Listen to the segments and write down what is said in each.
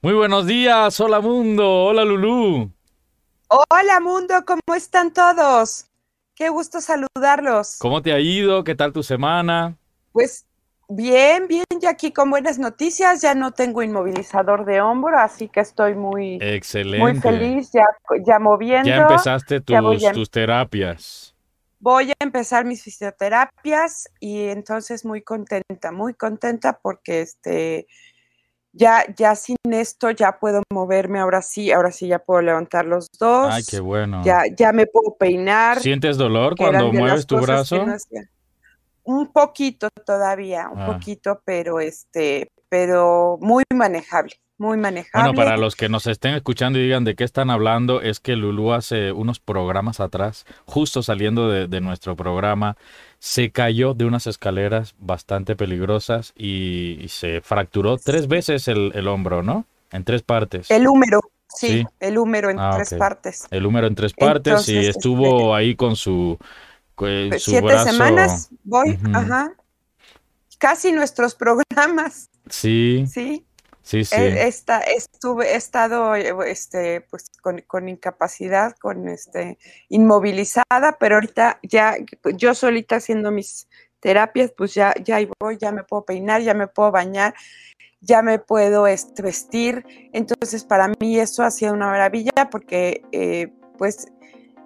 Muy buenos días, hola mundo, hola Lulú. Hola mundo, ¿cómo están todos? Qué gusto saludarlos. ¿Cómo te ha ido? ¿Qué tal tu semana? Pues bien, bien, ya aquí con buenas noticias, ya no tengo inmovilizador de hombro, así que estoy muy, Excelente. muy feliz, ya, ya moviendo. Ya empezaste tus, ya voy a- tus terapias. Voy a empezar mis fisioterapias y entonces muy contenta, muy contenta porque este ya ya sin esto ya puedo moverme, ahora sí, ahora sí ya puedo levantar los dos. Ay, qué bueno. Ya ya me puedo peinar. ¿Sientes dolor cuando mueves tu brazo? no. Un poquito todavía, un Ah. poquito, pero este, pero muy manejable, muy manejable. Bueno, para los que nos estén escuchando y digan de qué están hablando, es que Lulú hace unos programas atrás, justo saliendo de, de nuestro programa, se cayó de unas escaleras bastante peligrosas y, y se fracturó tres veces el, el hombro, ¿no? En tres partes. El húmero, sí, Sí. el húmero en Ah, tres partes. El húmero en tres partes y Entonces, estuvo ahí con su, con su Siete brazo. semanas voy, ajá. Casi nuestros programas, Sí, sí. He, esta- estuve, he estado eh, este, pues, con, con incapacidad, con este, inmovilizada, pero ahorita ya yo solita haciendo mis terapias, pues ya, ya voy, ya me puedo peinar, ya me puedo bañar, ya me puedo este, vestir. Entonces, para mí eso ha sido una maravilla porque, eh, pues,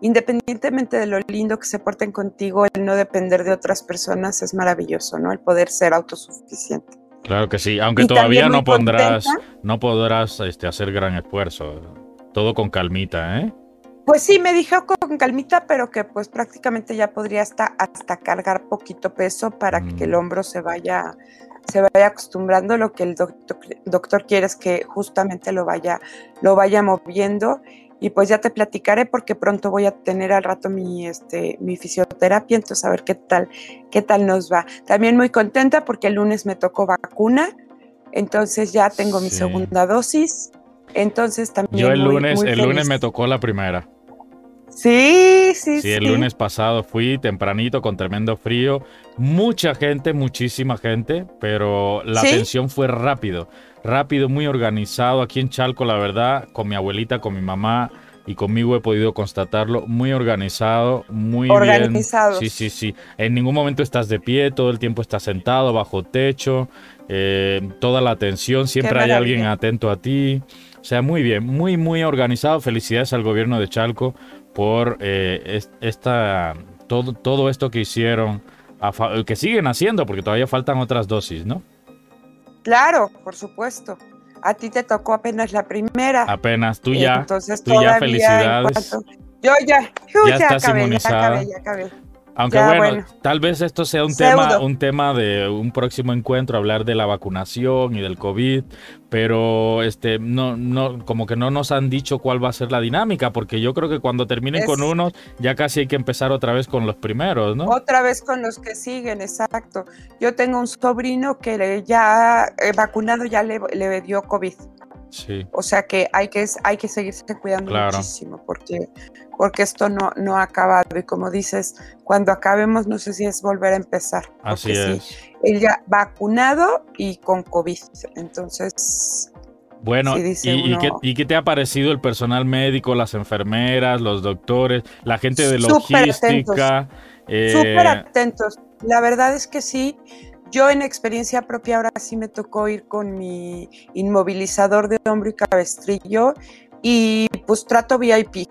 independientemente de lo lindo que se porten contigo, el no depender de otras personas es maravilloso, ¿no? El poder ser autosuficiente. Claro que sí, aunque Y todavía no pondrás, contenta. no podrás este, hacer gran esfuerzo. Todo con calmita, ¿eh? Pues sí, me dijo con calmita, pero que pues prácticamente ya podría hasta, hasta cargar poquito peso para Mm. que el hombro se vaya, se vaya acostumbrando. Lo que el doctor, doctor quiere es que justamente lo vaya, lo vaya moviendo. Y pues ya te platicaré porque pronto voy a tener al rato mi, este, mi fisioterapia, entonces a ver qué tal, qué tal nos va. También muy contenta porque el lunes me tocó vacuna, entonces ya tengo mi segunda dosis. Entonces también. Yo el muy- lunes, muy el lunes feliz. me tocó la primera. Sí, sí, Sí, el lunes pasado fui tempranito con tremendo frío. Mucha gente, muchísima gente, pero la ¿Sí? atención fue rápido. Rápido, muy organizado. Aquí en Chalco, la verdad, con mi abuelita, con mi mamá y conmigo he podido constatarlo. Muy organizado, muy Organizados. bien. Sí, sí, sí. En ningún momento estás de pie, todo el tiempo estás sentado, bajo techo. eh, toda la atención, siempre hay alguien atento a ti. O sea, muy bien, muy, muy organizado. Felicidades al gobierno de Chalco por eh, es- esta, todo, todo esto que hicieron, fa- que siguen haciendo, porque todavía faltan otras dosis, ¿no? Claro, por supuesto. A ti te tocó apenas la primera. Apenas tú ya, Entonces, tú ya todavía en felicidades. cuanto- Yo ya, yo Ya estás acabé, inmunizada. ya acabé, ya acabé. Aunque ya, bueno, bueno. tal vez esto sea un Pseudo. tema, un tema de un próximo encuentro, hablar de la vacunación y del COVID, pero este, no, no, como que no nos han dicho cuál va a ser la dinámica, porque yo creo que cuando terminen Es- con unos, ya casi hay que empezar otra vez con los primeros, ¿no? Otra vez con los que siguen, exacto. Yo tengo un sobrino que ya eh, vacunado ya le, le dio COVID. Sí. O sea que hay que, hay que seguirse cuidando Claro. muchísimo porque, porque esto no, no ha acabado. Y como dices, cuando acabemos, no sé si es volver a empezar. Así sí, es. él ya vacunado y con COVID. Entonces, Bueno, Sí, ¿y, y qué, y qué te ha parecido el personal médico, las enfermeras, los doctores, la gente de Súper logística? eh, súper atentos. La verdad es que sí. Yo en experiencia propia ahora sí me tocó ir con mi inmovilizador de hombro y cabestrillo y pues trato VIP.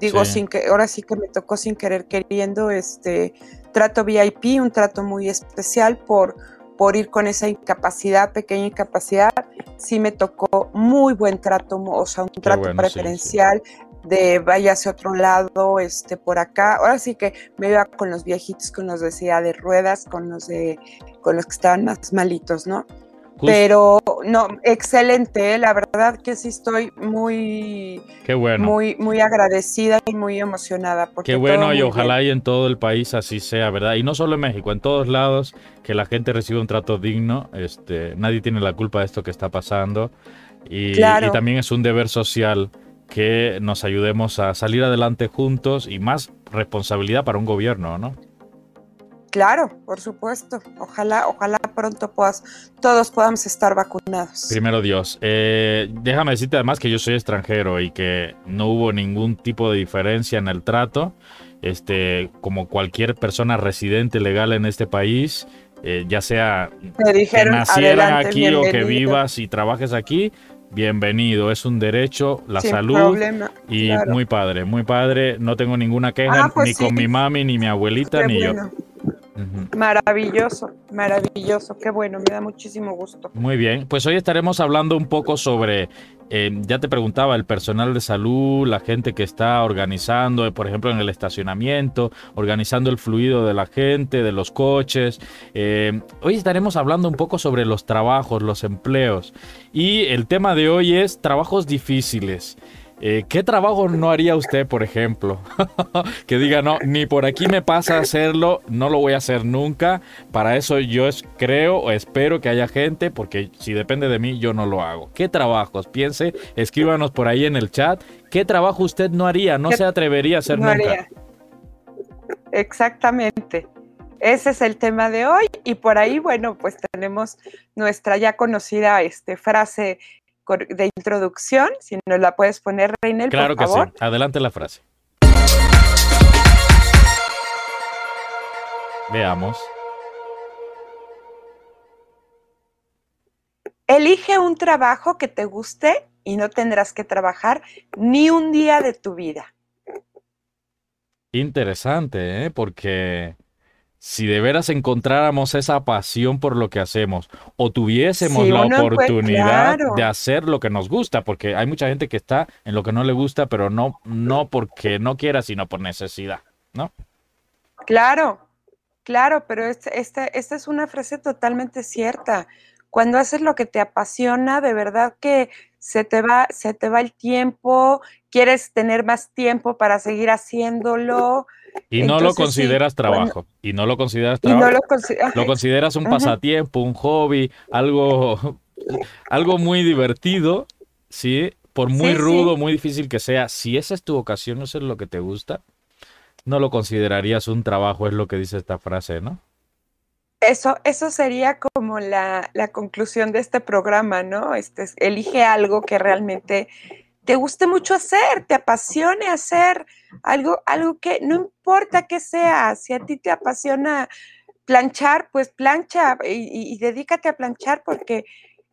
Digo, Sí. sin que ahora sí que me tocó sin querer queriendo este trato VIP, un trato muy especial por por ir con esa incapacidad, pequeña incapacidad, sí me tocó muy buen trato, o sea, un trato bueno, sí, sí. preferencial de vaya hacia otro lado, este, por acá. Ahora sí que me iba con los viejitos, con los de silla de ruedas, con los de, con los que estaban más malitos, ¿no? Just- Pero no, excelente, ¿eh? la verdad que sí estoy muy, Qué bueno. muy, muy agradecida y muy emocionada. Porque Qué bueno y bien. ojalá y en todo el país así sea, ¿verdad? Y no solo en México, en todos lados, que la gente reciba un trato digno. Este, nadie tiene la culpa de esto que está pasando. Y, Claro. y también es un deber social que nos ayudemos a salir adelante juntos y más responsabilidad para un gobierno, ¿no? Claro, por supuesto. Ojalá, ojalá pronto puedas, todos podamos estar vacunados. Primero Dios. Eh, déjame decirte además que yo soy extranjero y que no hubo ningún tipo de diferencia en el trato. Este, como cualquier persona residente legal en este país, eh, ya sea que nacieras aquí o que vivas y trabajes aquí, bienvenido. Es un derecho, la salud. y muy padre, muy padre. No tengo ninguna queja, ah, pues ni con mi mami, ni mi abuelita, ni yo. Maravilloso, maravilloso, qué bueno, me da muchísimo gusto. Muy bien, pues hoy estaremos hablando un poco sobre, eh, ya te preguntaba, el personal de salud, la gente que está organizando, por ejemplo, en el estacionamiento, organizando el fluido de la gente, de los coches. Eh, hoy estaremos hablando un poco sobre los trabajos, los empleos. Y el tema de hoy es trabajos difíciles. Eh, ¿Qué trabajo no haría usted, por ejemplo? que diga, no, ni por aquí me pasa hacerlo, no lo voy a hacer nunca. Para eso yo creo o espero que haya gente, porque si depende de mí, yo no lo hago. ¿Qué trabajos? Piense, escríbanos por ahí en el chat. ¿Qué trabajo usted no haría? No se atrevería a hacer nunca. Exactamente. Ese es el tema de hoy y por ahí, bueno, pues tenemos nuestra ya conocida este, frase de introducción, si nos la puedes poner, Reinel, claro por favor. que sí. Adelante la frase. Veamos. Elige un trabajo que te guste y no tendrás que trabajar ni un día de tu vida. Interesante, ¿eh? porque si de veras encontráramos esa pasión por lo que hacemos o tuviésemos la oportunidad de hacer lo que nos gusta, porque hay mucha gente que está en lo que no le gusta, pero no, no porque no quiera, sino por necesidad, ¿no? Claro, claro, pero esta, esta, esta es una frase totalmente cierta. Cuando haces lo que te apasiona, de verdad que se te va, se te va el tiempo, quieres tener más tiempo para seguir haciéndolo. Y no lo consideras trabajo. y no lo consideras trabajo. lo, consideras un pasatiempo, un hobby, algo, algo muy divertido, ¿sí? Por muy rudo, muy difícil que sea, si esa es tu vocación, eso es lo que te gusta, no lo considerarías un trabajo, es lo que dice esta frase, ¿no? Eso, eso sería como la, la conclusión de este programa, ¿no? Este, elige algo que realmente te guste mucho hacer, te apasione hacer algo, algo que no importa que sea, si a ti te apasiona planchar, pues plancha y, dedícate a planchar porque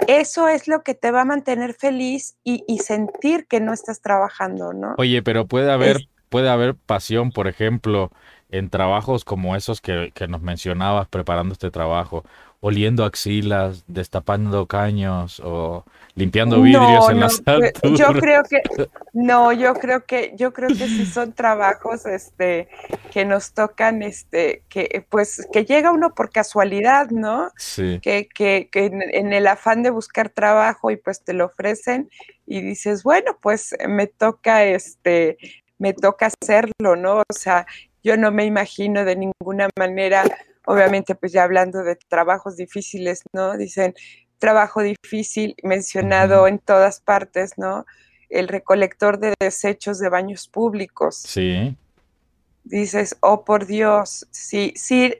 eso es lo que te va a mantener feliz y, sentir que no estás trabajando, ¿no? Oye, pero puede haber, puede haber pasión, por ejemplo, en trabajos como esos que, que nos mencionabas preparando este trabajo, oliendo axilas, destapando caños o limpiando vidrios en las alturas. Yo creo que no, yo creo que yo creo que sí son trabajos este que nos tocan este que pues que llega uno por casualidad, ¿no? Sí. Que, que, que en, el afán de buscar trabajo y pues te lo ofrecen y dices, bueno, pues me toca este me toca hacerlo, ¿no? O sea, yo no me imagino de ninguna manera obviamente pues ya hablando de trabajos difíciles, ¿no? Dicen, trabajo difícil mencionado en todas partes, ¿no? El recolector de desechos de baños públicos. Sí. Dices, oh por Dios, sí, sí,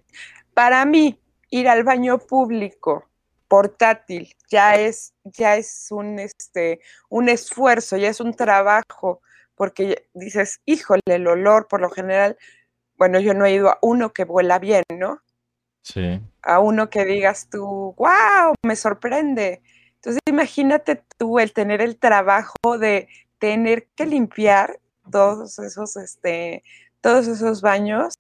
para mí ir al baño público portátil ya es, ya es un, este, un esfuerzo, ya es un trabajo, porque dices, híjole, el olor por lo general, bueno, yo no he ido a uno que vuela bien, ¿no? A uno que digas tú, wow, me sorprende. Entonces imagínate tú el tener el trabajo de tener que limpiar todos esos, este, todos esos baños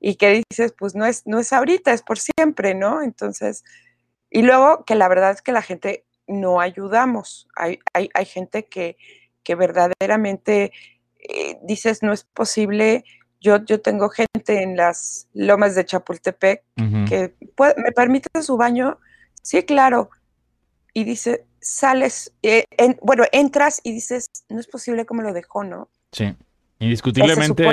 y que dices, pues no es, no es ahorita, es por siempre, ¿no? Entonces, y luego que la verdad es que la gente no ayudamos. Hay, hay, hay gente que, que verdaderamente eh, dices, no es posible yo, tengo gente en las lomas de Chapultepec que me permite su baño. Sí, claro. Y dice, sales, eh, bueno, entras y dices, no es posible como lo dejó, ¿no? Sí. Indiscutiblemente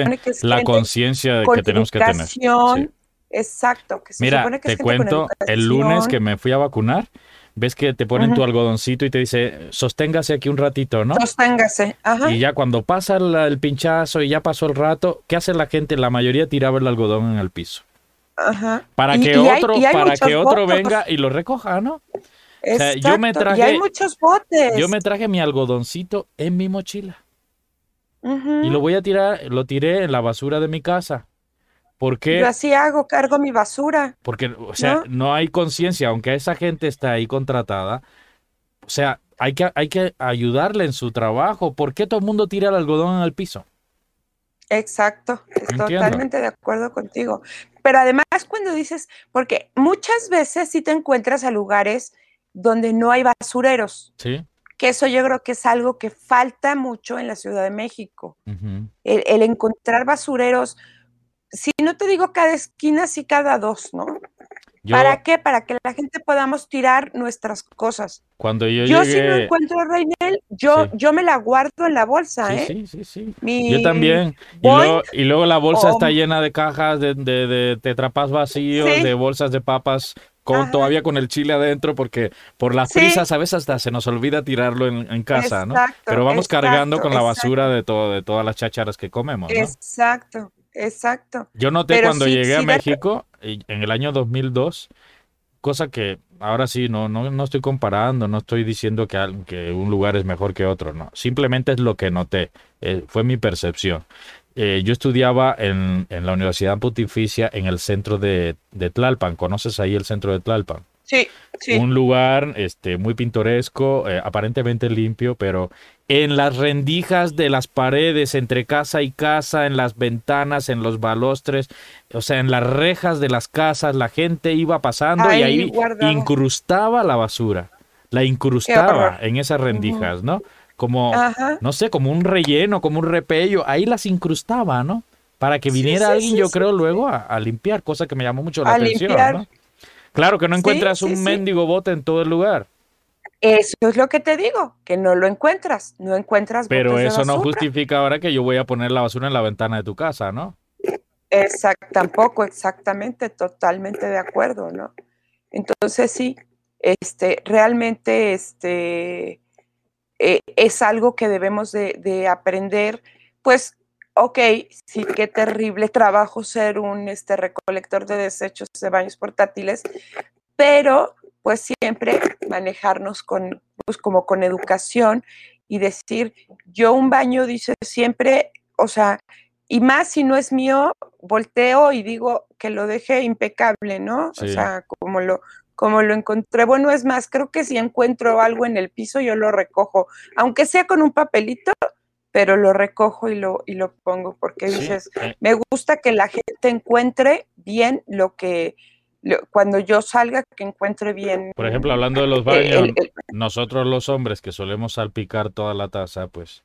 la conciencia que tenemos que tener. Exacto. Que Mira, te cuento, el lunes que me fui a vacunar, ves que te ponen tu algodoncito y te dice, sosténgase aquí un ratito, ¿no? Sosténgase, ajá. Y ya cuando pasa el, pinchazo y ya pasó el rato, ¿qué hace la gente? La mayoría tiraba el algodón en el piso. Ajá. Para Y- que y otro, hay para que otro venga y lo recoja, ¿no? sea, yo me Exacto, traje- y hay muchos botes. Yo me traje mi algodoncito en mi mochila y lo voy a tirar, lo tiré en la basura de mi casa. ¿Por qué? Yo así hago, cargo mi basura. Porque, o sea, ¿No? no, hay conciencia, aunque esa gente está ahí contratada, o sea, hay que, hay que ayudarle en su trabajo. ¿Por qué todo el mundo tira el algodón al piso? Exacto, estoy Entiendo. totalmente de acuerdo contigo. Pero además cuando dices, porque muchas veces sí te encuentras a lugares donde no hay basureros, Sí. que eso yo creo que es algo que falta mucho en la Ciudad de México. El encontrar basureros, si no te digo cada esquina, sí cada dos, ¿no? Yo, ¿Para qué? Para que la gente podamos tirar nuestras cosas. cuando yo, Yo, si no encuentro Reinel, yo, Sí. yo me la guardo en la bolsa, sí, ¿eh? sí, sí, sí. Mi- Yo también. Y luego, y luego la bolsa está llena de cajas, de, de, de tetrapas vacíos, Sí. de bolsas de papas, con, todavía con el chile adentro, porque por las Sí. prisas a veces hasta se nos olvida tirarlo en, en casa, ¿no? Exacto, Pero vamos cargando exacto, con la basura de todo, de todas las chácharas que comemos, ¿no? Exacto, exacto. Yo noté Pero cuando sí- llegué a sí México, en el año 2002, cosa que ahora sí, no, no, no estoy comparando, no estoy diciendo que un lugar es mejor que otro, no. Simplemente es lo que noté, eh, fue mi percepción. Eh, yo estudiaba en, en la Universidad Pontificia en el centro de, de Tlalpan. ¿Conoces ahí el centro de Tlalpan? Sí, sí. Un lugar este, muy pintoresco, eh, aparentemente limpio, pero en las rendijas de las paredes, entre casa y casa, en las ventanas, en los balostres, o sea, en las rejas de las casas, la gente iba pasando y Ahí incrustaba la basura, la incrustaba en esas rendijas, ¿no? Como, Ajá. no sé, como un relleno, como un repello, ahí las incrustaba, ¿no? Para que viniera sí, alguien, yo creo, luego a, a limpiar, cosa que me llamó mucho la A atención, limpiar. ¿no? Claro que no encuentras sí, un sí. mendigo bote en todo el lugar, Eso es lo que te digo, que no lo encuentras, no encuentras pero botes de eso no justifica ahora que yo voy a poner la basura en la ventana de tu casa, ¿no? Exacto, tampoco, exactamente, totalmente de acuerdo, ¿no? Entonces sí, este, realmente este, eh, es algo que debemos de, de aprender, pues, ok, sí, qué terrible trabajo ser un este, recolector de desechos de baños portátiles, pero pues siempre manejarnos con, pues como con educación y decir, yo un baño, dice siempre, o sea, y más si no es mío, volteo y digo que lo deje impecable, ¿no? Sí. O sea, como lo, como lo encontré. Bueno, es más, creo que si encuentro algo en el piso, yo lo recojo, aunque sea con un papelito, pero lo recojo y lo, y lo pongo, porque Sí, dices, eh, me gusta que la gente encuentre bien lo que, cuando yo salga, que encuentre bien. por ejemplo, hablando de los baños, el- el- nosotros los hombres que solemos salpicar toda la taza, pues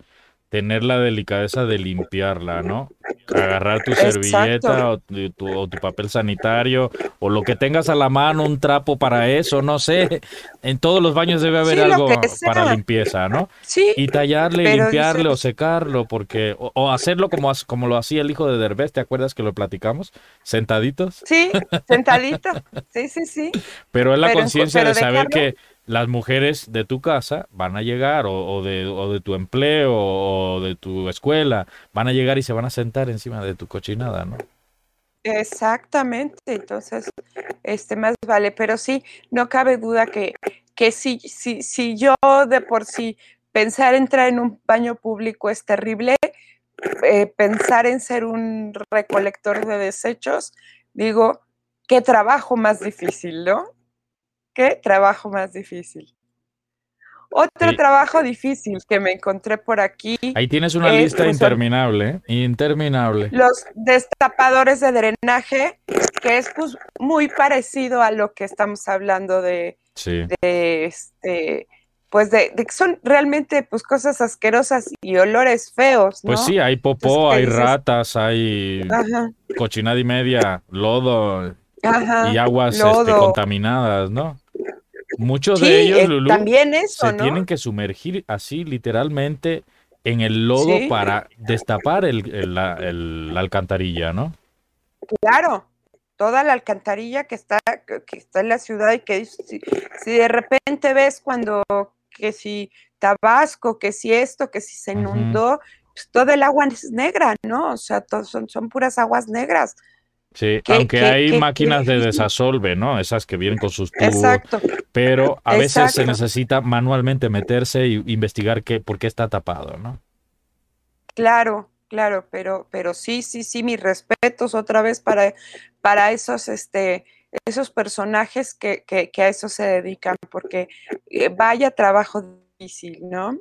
tener la delicadeza de limpiarla, ¿no? Agarrar tu Exacto. servilleta o tu, tu- o tu papel sanitario o lo que tengas a la mano, un trapo para eso, no sé. En todos los baños debe haber Sí, algo para limpieza, ¿no? sí, Y tallarle, limpiarle o secarlo, porque o, o hacerlo como, como lo hacía el hijo de Derbez, ¿te acuerdas que lo platicamos? Sentaditos. sí, sentadito. Sí, sí, sí. Pero es la conciencia de saber dejarlo- que las mujeres de tu casa van a llegar, o, o de, o de tu empleo, o de tu escuela, van a llegar y se van a sentar encima de tu cochinada, ¿no? Exactamente, entonces, este más vale, pero sí, no cabe duda que, que si, si, si yo de por sí pensar entrar en un baño público es terrible, eh, pensar en ser un recolector de desechos, digo, qué trabajo más difícil, ¿no? Qué trabajo más difícil. Otro Sí. trabajo difícil que me encontré por aquí, Ahí tienes una lista pues, interminable, ¿eh? Interminable. los destapadores de drenaje, que es pues, muy parecido a lo que estamos hablando de, Sí. de, este, pues de, de que son realmente pues cosas asquerosas y olores feos, ¿no? Pues sí, hay popó, Entonces, ¿qué hay dices? ratas, hay Ajá, cochinada y media, lodo ajá. y aguas este, contaminadas, ¿no? Muchos Sí, de ellos, Lulú, también eso, se ¿no? tienen que sumergir así literalmente en el lodo Sí. para destapar el- el- la, el- la alcantarilla, ¿no? Claro, toda la alcantarilla que está, que está en la ciudad y que si, si de repente ves cuando que si Tabasco, que si esto, que si se inundó, pues todo el agua es negra, ¿no? O sea, todo son, son puras aguas negras. Sí, aunque hay máquinas de desasolve, ¿no? Esas que vienen con sus tubos. Exacto. Pero a veces se necesita manualmente meterse e investigar qué, por qué está tapado, ¿no? Claro, claro, pero, pero sí, sí, sí, mis respetos otra vez para, para esos, este, esos personajes que, que, que a eso se dedican, porque eh, vaya trabajo difícil, ¿no?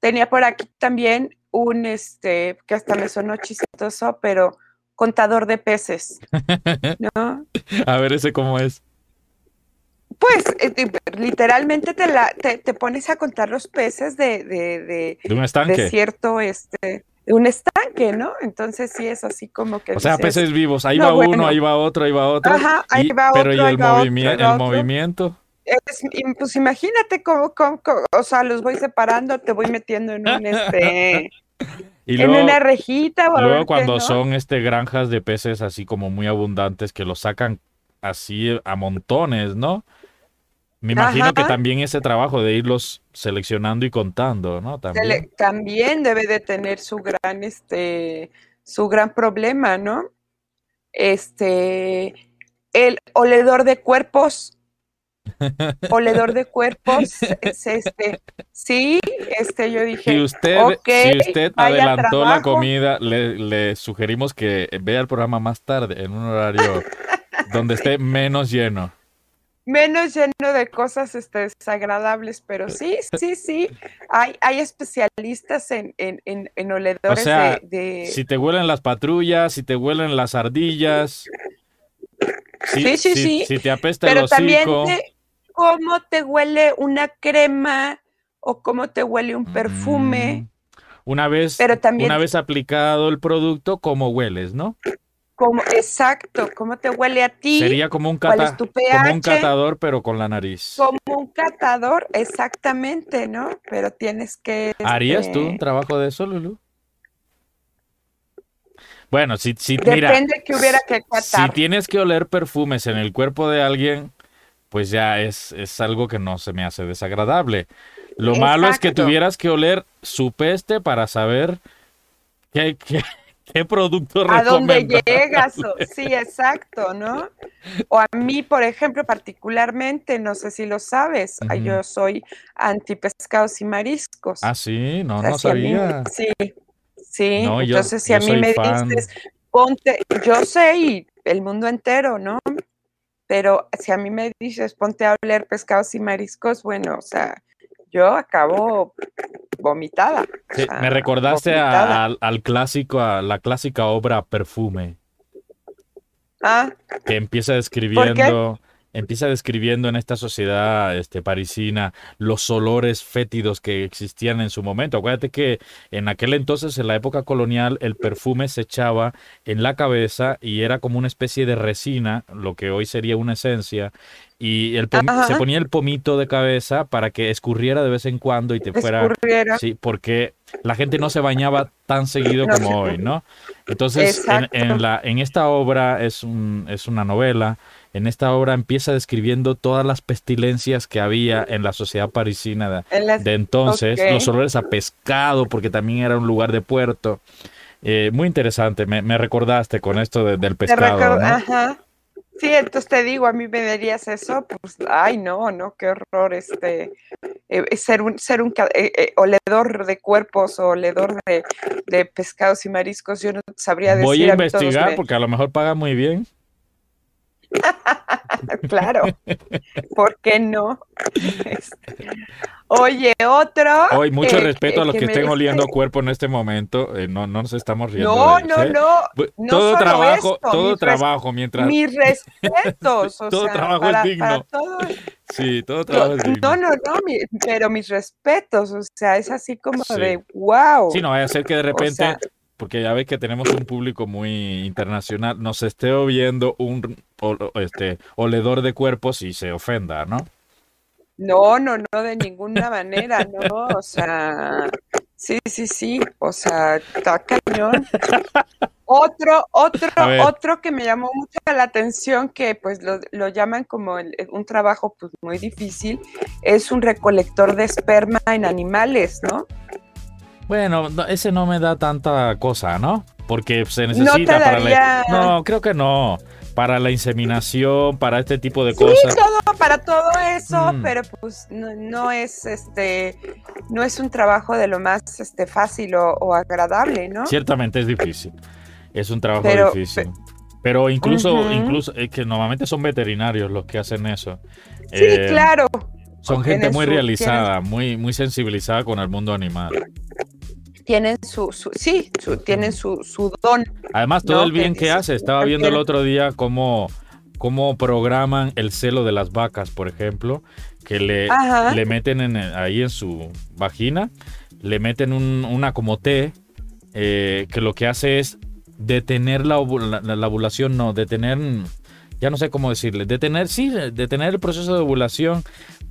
Tenía por aquí también un, este, que hasta me sonó chistoso, pero contador de peces, ¿no? A ver, ese cómo es. Pues eh, literalmente te, la, te, pones a contar los peces de, de, de, un estanque. De cierto, este, un estanque, ¿no? Entonces sí es así como que. O sea, peces vivos, ahí va uno, ahí va otro, ahí va otro. Ajá, ahí va otro. Pero ¿y el, el movimiento? pues imagínate cómo, cómo, o sea, los voy separando, te voy metiendo en un este. en una rejita. luego cuando son este granjas de peces así como muy abundantes que los sacan así a montones, ¿no? Me imagino que también ese trabajo de irlos seleccionando y contando, ¿no? También. también debe de tener su gran, este, su gran problema, ¿no? Este, el oledor de cuerpos oledor de cuerpos, este, sí, este, yo dije, si usted, si usted adelantó la comida, le, sugerimos que vea el programa más tarde, en un horario donde esté menos lleno. Menos lleno de cosas este, desagradables, pero sí, sí, sí, hay, hay especialistas en, en, en, oledores de, Si te huelen las patrullas, si te huelen las ardillas, Sí, sí, sí. Si te apesta Pero el también cómo te huele una crema o cómo te huele un perfume. Mm. Una vez, una vez aplicado el producto, cómo hueles, ¿no? Como, exacto, cómo te huele a ti. Sería como un, cata, como un catador, pero con la nariz. Como un catador, exactamente, ¿no? Pero tienes que... ¿Harías tú un este trabajo de eso, Lulu? Bueno, si, si Depende que hubiera que catar. Si tienes que oler perfumes en el cuerpo de alguien, pues ya es, es algo que no se me hace desagradable. Lo malo es que tuvieras que oler su peste para saber qué, qué, qué producto A dónde llegas, sí, exacto, ¿no? O a mí, por ejemplo, particularmente, no sé si lo sabes, yo soy anti pescados y mariscos. Ah, sí, no, no sabía. sí, Sí, entonces si a mí me dices, ponte, yo sé y el mundo entero, ¿no? Pero si a mí me dices, ponte a oler pescados y mariscos, bueno, o sea, yo acabo vomitada. me recordaste al clásico, a la clásica obra Perfume. Ah. Que empieza describiendo empieza describiendo en esta sociedad este, parisina los olores fétidos que existían en su momento. Acuérdate que en aquel entonces, en la época colonial, el perfume se echaba en la cabeza y era como una especie de resina, lo que hoy sería una esencia, y el se ponía el pomito de cabeza para que escurriera de vez en cuando y te fuera sí porque la gente no se bañaba tan seguido como hoy no entonces en, la en esta obra es un, es una novela en esta obra empieza describiendo todas las pestilencias que había en la sociedad parisina de, entonces, los olores a pescado, porque también era un lugar de puerto. Eh, muy interesante, me, recordaste con esto del pescado. Ajá. Sí, entonces te digo, a mí me dirías eso, pues, ay, no, no, qué horror, este, eh, ser un, ser un eh, oledor de cuerpos o oledor de, de, pescados y mariscos, yo no sabría decir. Voy a investigar porque a lo mejor paga muy bien. claro, ¿por qué no? Este, oye, otro. Hoy mucho respeto a los que, estén oliendo cuerpo en este momento. Eh, no, no nos estamos riendo. No, no, ¿eh? no, Todo trabajo, todo trabajo mientras. Mis respetos. todo trabajo es digno. Sí, todo trabajo es digno. No, no, no, pero mis respetos. O sea, es así como de wow. Sí, no vaya a ser que de repente porque ya ves que tenemos un público muy internacional, nos esté oyendo un este, oledor de cuerpos y se ofenda, ¿no? No, no, no, de ninguna manera, no, o sea, sí, sí, sí, o sea, está cañón. Otro, otro, otro que me llamó mucho la atención, que pues lo, lo llaman como un trabajo pues muy difícil, es un recolector de esperma en animales, ¿no? Bueno, ese no me da tanta cosa, ¿no? porque se necesita para la... No, creo que no. Para la inseminación, para este tipo de cosas. Sí, todo, para todo eso, mm. pero pues no, es este, no es un trabajo de lo más este, fácil o, agradable, ¿no? Ciertamente es difícil. Es un trabajo difícil. Pero incluso, incluso, es que normalmente son veterinarios los que hacen eso. Sí, eh, claro. Son gente muy realizada, muy, muy sensibilizada con el mundo animal. Tienen su, sí, tienen su, su, don. Además, todo el bien que, hace. Estaba viendo el otro día cómo, cómo programan el celo de las vacas, por ejemplo, que le, le meten en, ahí en su vagina, le meten un, una como té, eh, que lo que hace es detener la, la, ovulación, no, detener, ya no sé cómo decirle, detener, sí, detener el proceso de ovulación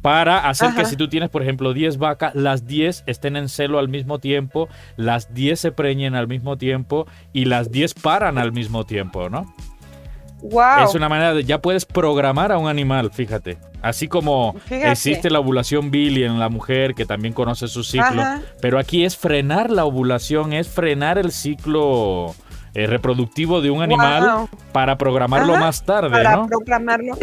para hacer que si tú tienes, por ejemplo, 10 vacas, las 10 estén en celo al mismo tiempo, las 10 se preñen al mismo tiempo y las 10 paran al mismo tiempo, ¿no? Wow. Es una manera de, ya puedes programar a un animal, fíjate. Así como existe la ovulación Billy en la mujer que también conoce su ciclo, pero aquí es frenar la ovulación, es frenar el ciclo eh, reproductivo de un animal para programarlo más tarde, para programarlo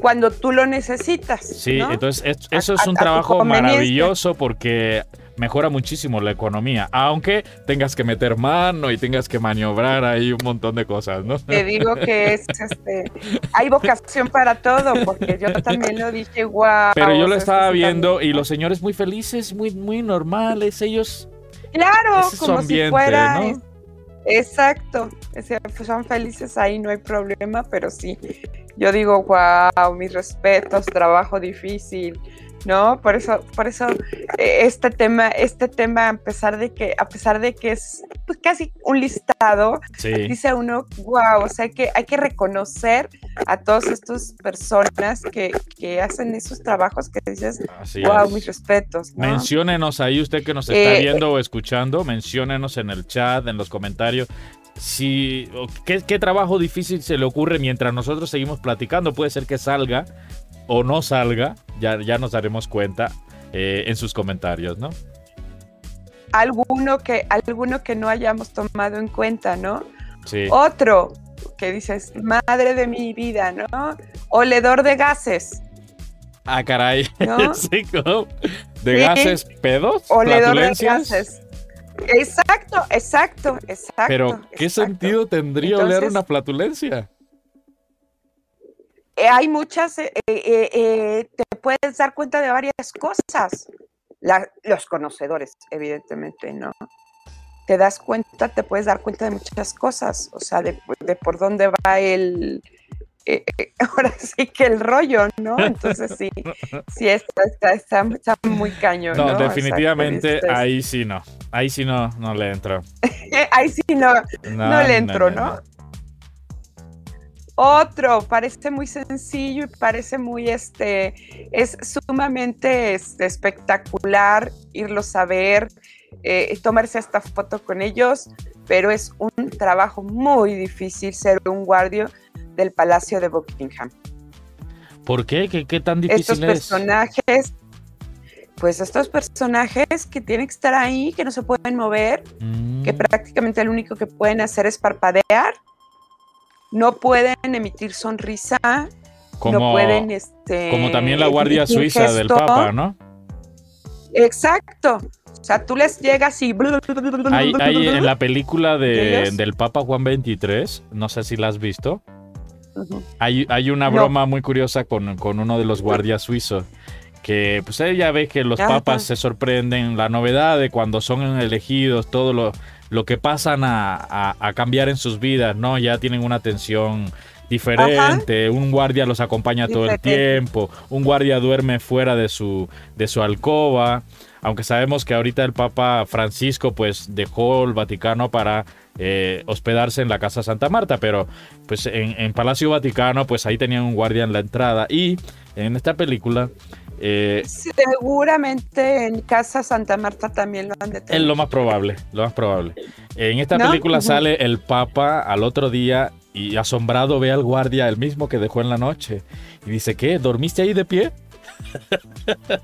cuando tú lo necesitas. Sí, entonces eso es un trabajo maravilloso porque mejora muchísimo la economía, aunque tengas que meter mano y tengas que maniobrar ahí un montón de cosas, ¿no? Te digo que es, este, hay vocación para todo, porque yo también lo dije, wow. Pero yo lo estaba viendo y los señores muy felices, muy, muy normales, ellos... Claro, como si fuera... Exacto, pues son felices ahí, no hay problema, pero sí, yo digo, wow, mis respetos, trabajo difícil, ¿no? Por eso, por eso eh, este tema, este tema, a pesar de que, a pesar de que es pues, casi un listado, dice uno, wow, o sea, que hay que reconocer a todas estas personas que, hacen esos trabajos que dices, wow, mis respetos. ¿no? Menciónenos ahí usted que nos está eh, viendo o escuchando, menciónenos en el chat, en los comentarios, si ¿qué, qué, trabajo difícil se le ocurre mientras nosotros seguimos platicando. Puede ser que salga o no salga, ya, ya nos daremos cuenta eh, en sus comentarios, ¿no? Alguno que, alguno que no hayamos tomado en cuenta, ¿no? Sí. Otro que dices, madre de mi vida, ¿no? Oledor de gases. Ah, caray. ¿No? sí, ¿De gases pedos? Oledor de gases. Exacto, exacto, exacto. Pero, ¿qué sentido tendría oler una flatulencia? Eh, hay muchas, eh, eh, te puedes dar cuenta de varias cosas. los conocedores, evidentemente, ¿no? Te das cuenta, te puedes dar cuenta de muchas cosas, o sea, de, por dónde va el, ahora sí que el rollo, ¿no? Entonces sí, sí está, está, está, muy cañón. No, definitivamente ahí sí no, ahí sí no, no le entro. ahí sí no, no, le entro, ¿no? Otro, parece muy sencillo y parece muy, este, es sumamente este, espectacular irlos a ver, eh, tomarse esta foto con ellos, pero es un trabajo muy difícil ser un guardia del Palacio de Buckingham. ¿Por qué? ¿Qué, tan difícil estos personajes, pues estos personajes que tienen que estar ahí, que no se pueden mover, que mm. prácticamente lo único que pueden hacer es parpadear no pueden emitir sonrisa, como, no pueden, este, como también la Guardia Suiza del Papa, ¿no? Exacto. O sea, tú les llegas y... Hay, en la película del Papa Juan 23, no sé si la has visto, hay, hay, una broma muy curiosa con, uno de los guardias suizos, que pues ella ve que los papas se sorprenden, la novedad de cuando son elegidos, todo lo lo que pasan a, cambiar en sus vidas, ¿no? Ya tienen una atención diferente, un guardia los acompaña todo el tiempo, un guardia duerme fuera de su, de su alcoba, aunque sabemos que ahorita el Papa Francisco pues dejó el Vaticano para eh, hospedarse en la Casa Santa Marta, pero pues en, en Palacio Vaticano pues ahí tenían un guardia en la entrada y en esta película eh, Seguramente en Casa Santa Marta también lo han detenido. Es lo más probable, lo más probable. En esta película sale el Papa al otro día y asombrado ve al guardia, el mismo que dejó en la noche, y dice, ¿qué? ¿Dormiste ahí de pie?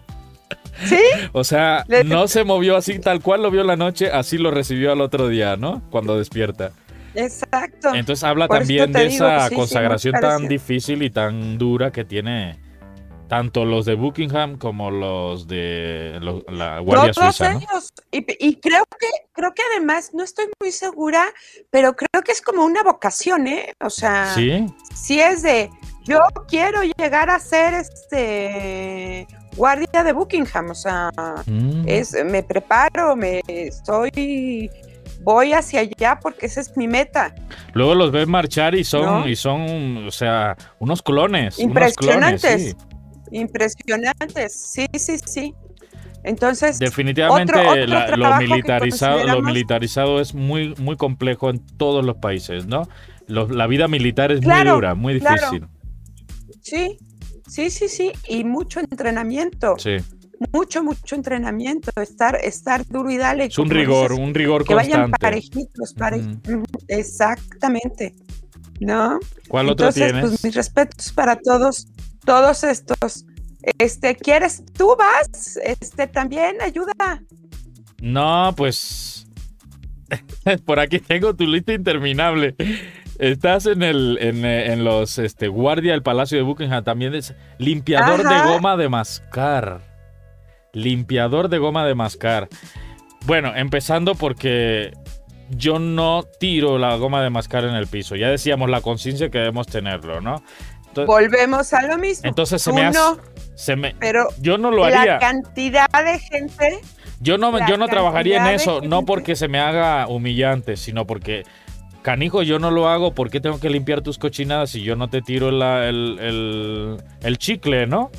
¿Sí? O sea, no se movió así tal cual lo vio la noche, así lo recibió al otro día, ¿no? Cuando despierta. Exacto. Entonces habla Por también de digo, esa sí, sí, muy consagración tan difícil y tan dura que tiene tanto los de Buckingham como los de lo- la Guardia Todos Suiza, ¿no? ellos. Y, y creo que, creo que además, no estoy muy segura, pero creo que es como una vocación, ¿eh? O sea, Sí, si es de yo quiero llegar a ser este guardia de Buckingham, o sea, Mm. es me preparo, me estoy voy hacia allá porque esa es mi meta. Luego los ves marchar y son, ¿No? y son, o sea, unos clones. unos Impresionantes. clones, sí. Impresionantes. Sí, sí, sí. Entonces, Definitivamente Otro- otro la- lo que militarizado, lo militarizado es muy, muy complejo en todos los países, ¿no? La vida militar es muy dura, muy claro. difícil. sí, sí, sí, sí, y mucho entrenamiento. Sí. mucho, mucho entrenamiento, estar, estar duro y dale. Es un rigor, dices, un rigor que vayan constante. parejitos, pare- Ujú, exactamente, ¿no? ¿Cuál otro Entonces, tienes? pues mis respetos para todos, todos estos. Este, ¿quieres? Tú vas, este, también ayuda. No, pues. Por aquí tengo tu lista interminable. Estás en el, en, en los este, guardia del Palacio de Buckingham. También es limpiador de goma de mascar. Limpiador de goma de mascar. Bueno, empezando porque yo no tiro la goma de mascar en el piso. Ya decíamos la conciencia que debemos tenerlo, ¿no? Entonces, Volvemos a lo mismo. entonces se Tú me hace. no, se me- pero yo no lo la haría. cantidad de gente, Yo no, La yo no trabajaría en eso, no porque se me haga humillante, sino porque, canijo, yo no lo hago, ¿por qué tengo que limpiar tus cochinadas si yo no te tiro la- el, el- el chicle, no?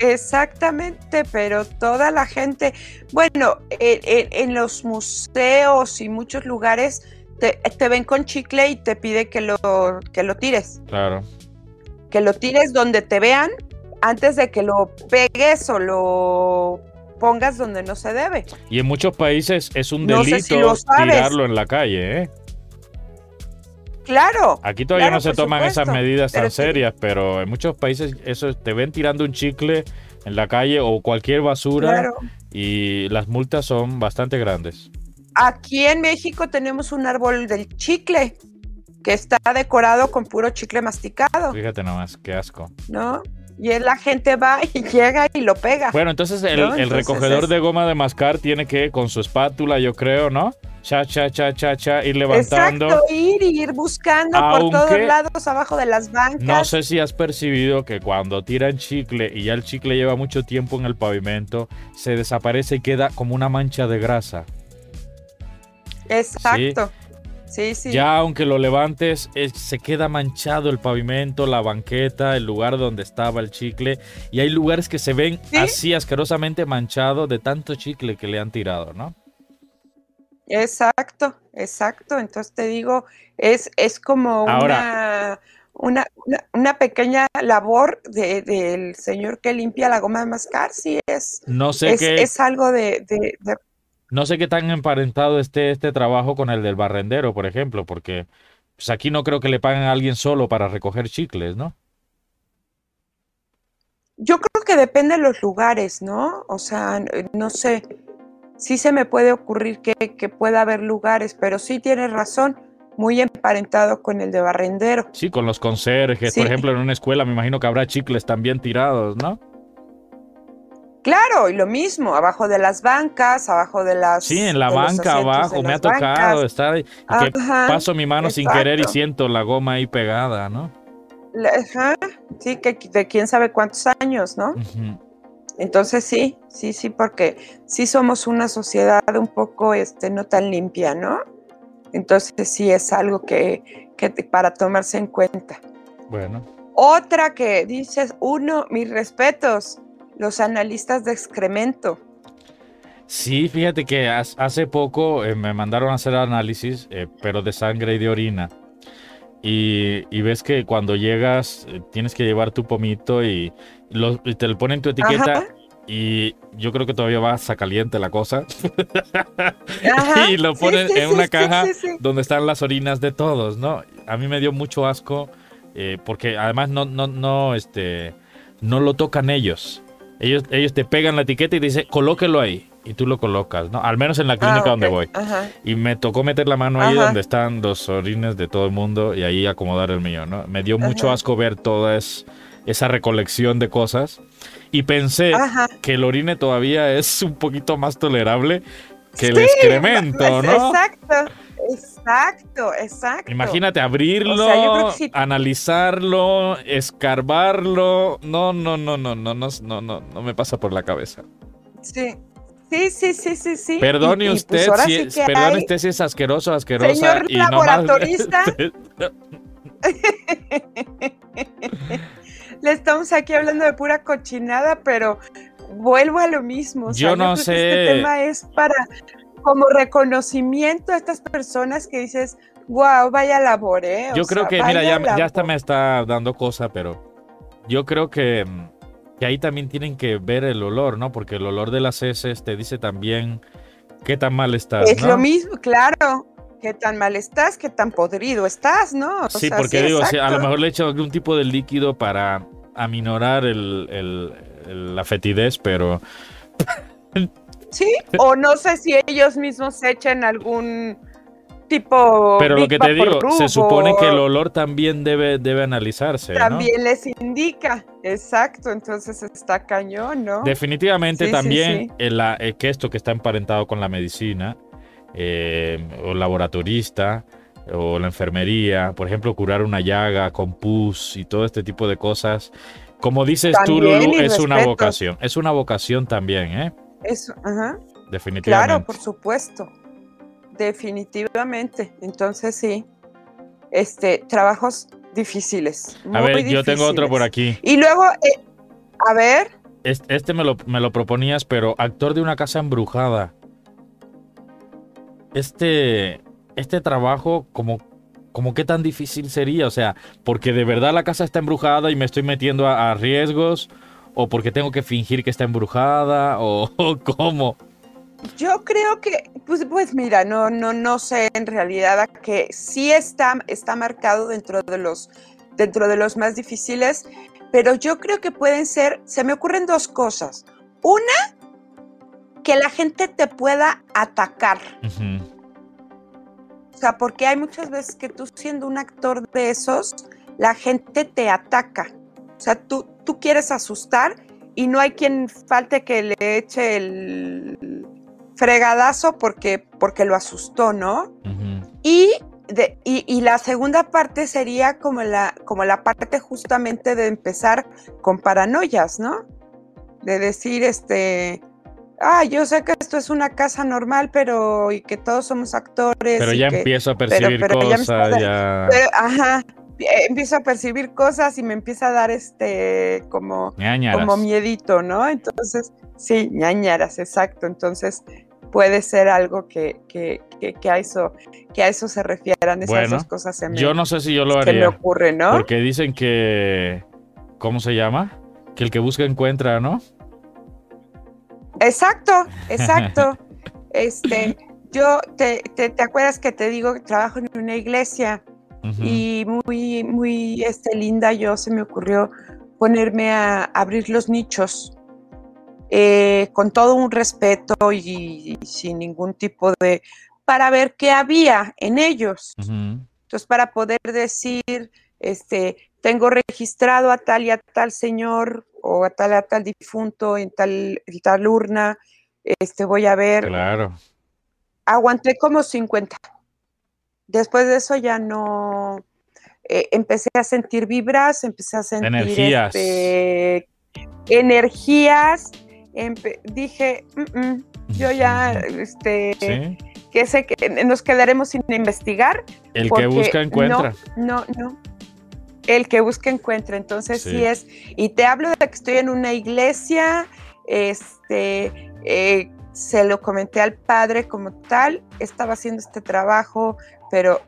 exactamente, pero toda la gente, bueno, en, en- en los museos y muchos lugares te, te ven con chicle y te pide que lo, que lo tires. Claro. que lo tires donde te vean antes de que lo pegues o lo pongas donde no se debe. Y en muchos países es un No sé delito si tirarlo en la calle, ¿eh? Claro. Aquí todavía Claro, no se toman esas medidas tan pero sí. serias, pero en muchos países eso te ven tirando un chicle en la calle o cualquier basura Claro. y las multas son bastante grandes. Aquí en México tenemos un árbol del chicle que está decorado con puro chicle masticado, Fíjate nomás, qué asco. ¿no? Y la gente va y llega y lo pega. Bueno, entonces el, ¿No? el Entonces recogedor es- de goma de mascar tiene que, con su espátula, yo creo, ¿no? Cha, cha, cha, cha, cha, ir levantando. Exacto, ir y ir buscando por todos lados abajo de las bancas. No sé si has percibido que cuando tiran chicle y ya el chicle lleva mucho tiempo en el pavimento, se desaparece y queda como una mancha de grasa. Exacto. Sí, sí. Ya aunque lo levantes, es- se queda manchado el pavimento, la banqueta, el lugar donde estaba el chicle. Y hay lugares que se ven ¿Sí? así asquerosamente manchados de tanto chicle que le han tirado, ¿no? Exacto, exacto. Entonces te digo, es, es como Ahora- una, una, pequeña labor de- del señor que limpia la goma de mascar, sí es, No sé es, qué. es algo de, de- de- No sé qué tan emparentado esté este trabajo con el del barrendero, por ejemplo, porque pues aquí no creo que le paguen a alguien solo para recoger chicles, ¿no? Yo creo que depende de los lugares, ¿no? O sea, no sé, sí se me puede ocurrir que, que pueda haber lugares, pero sí tienes razón, muy emparentado con el de barrendero. Sí, con los conserjes, Sí. por ejemplo, en una escuela me imagino que habrá chicles también tirados, ¿no? Claro, y lo mismo, abajo de las bancas, abajo de las... Sí, en la banca abajo me ha tocado bancas. estar que Ajá, paso mi mano sin querer y siento la goma ahí pegada, ¿no? Ajá, sí, que de quién sabe cuántos años, ¿no? Entonces sí, sí, sí, porque sí somos una sociedad un poco, este, no tan limpia, ¿no? Entonces sí es algo que, que para tomarse en cuenta. Bueno, Otra que dices, uno, mis respetos, los analistas de excremento. sí, fíjate que hace poco eh, me mandaron a hacer análisis, eh, pero de sangre y de orina. Y, y ves que cuando llegas eh, tienes que llevar tu pomito y, lo- y te le ponen tu etiqueta Ajá. y yo creo que todavía va a caliente la cosa. Ajá, y lo ponen sí, en sí, una caja donde están las orinas de todos, ¿no? A mí me dio mucho asco eh, porque además no, no, no, este, no lo tocan ellos. Ellos, ellos te pegan la etiqueta y te dicen, colóquelo ahí. y tú lo colocas, ¿no? Al menos en la clínica Ah, donde voy. Ajá. Y me tocó meter la mano ahí Ajá. donde están los orines de todo el mundo y ahí acomodar el mío, ¿no? Me dio mucho Ajá. asco ver toda es- esa recolección de cosas y pensé que el orine todavía es un poquito más tolerable que el excremento, ¿no? Exacto, exacto, exacto. Imagínate abrirlo, O sea, yo sí. analizarlo, escarbarlo. No, no, no, no, no, no, no, no, no me pasa por la cabeza. Sí, sí, sí, sí, sí. sí. Perdone Y- y, pues, usted, si sí es, perdone hay- usted si es asqueroso, asquerosa. Señor y nomás- laboratorista. Le estamos aquí hablando de pura cochinada, pero vuelvo a lo mismo. o sea, Yo no que sé. Este tema es para como reconocimiento a estas personas que dices, wow, vaya labor, ¿eh? O Yo creo sea, que, mira, ya, ya hasta labor". me está dando cosa, pero yo creo que, que ahí también tienen que ver el olor, ¿no? Porque el olor de las heces te dice también qué tan mal estás, Es ¿no? lo mismo, claro. Qué tan mal estás, qué tan podrido estás, ¿no? O Sí, sea, porque digo, si a lo mejor le he hecho algún tipo de líquido para aminorar el, el- el- la fetidez, pero Sí, o no sé si ellos mismos echen algún tipo. pero lo que te digo, se supone que el olor también debe, debe analizarse, ¿no? También les indica, exacto, entonces está cañón, ¿no? Definitivamente Sí, también sí. el- eh, que esto que está emparentado con la medicina, eh, o laboratorista, o la enfermería, por ejemplo, curar una llaga con pus y todo este tipo de cosas. Como dices tú, También, Lulu, mis es una vocación. Es una vocación también, ¿eh? Eso, ajá. Definitivamente. Claro, por supuesto. Definitivamente. Entonces sí. Este, trabajos difíciles. A ver, yo tengo otro por aquí. Y luego, eh, a ver, Este, este me, lo, me lo proponías, pero actor de una casa embrujada. Este, este trabajo, como, como qué tan difícil sería, o sea, porque de verdad la casa está embrujada y me estoy metiendo a, a riesgos, o porque tengo que fingir que está embrujada, o, o cómo. yo creo que, pues, pues mira, no, no, no sé en realidad a que sí está, está marcado dentro de los, dentro de los más difíciles, pero yo creo que pueden ser, se me ocurren dos cosas. Una, que la gente te pueda atacar. O sea, porque hay muchas veces que tú siendo un actor de esos, la gente te ataca. O sea, tú, tú quieres asustar y no hay quien falte que le eche el fregadazo porque, porque lo asustó, ¿no? Y, de- y, y la segunda parte sería como la, como la parte justamente de empezar con paranoias, ¿no? De decir, este, ah, yo sé que esto es una casa normal, pero y que todos somos actores. Pero ya que- empiezo a percibir pero ya me cosas, está- ya... pero, ajá, empiezo a percibir cosas y me empieza a dar este como, ñañaras. como miedito, ¿no? Entonces, sí, ñañaras, exacto. Entonces, puede ser algo que, que, que, que a eso, que a eso se refieran esas Bueno, dos cosas se me, Yo no sé si yo lo se me haría, ocurre, ¿no? porque dicen que... ¿Cómo se llama? Que el que busca encuentra, ¿no? Exacto, exacto. este, yo te, te, te acuerdas que te digo que trabajo en una iglesia Y muy, muy este, linda, yo se me ocurrió ponerme a abrir los nichos eh, con todo un respeto y, y sin ningún tipo de, para ver qué había en ellos. Entonces, para poder decir, este, tengo registrado a tal y a tal señor o a tal a tal difunto en tal, en tal urna, este, voy a ver, Claro. aguanté como 50. Después de eso ya no, eh, empecé a sentir vibras, empecé a sentir Energías. este, energías, empe- dije, "Mm, mm, yo ya, este, Sí. que sé que nos quedaremos sin investigar. El que busca encuentra. No, no. El que busca encuentra. Entonces sí. Sí. es. Y te hablo de que estoy en una iglesia. Este, eh, se lo comenté al padre como tal. Estaba haciendo este trabajo, pero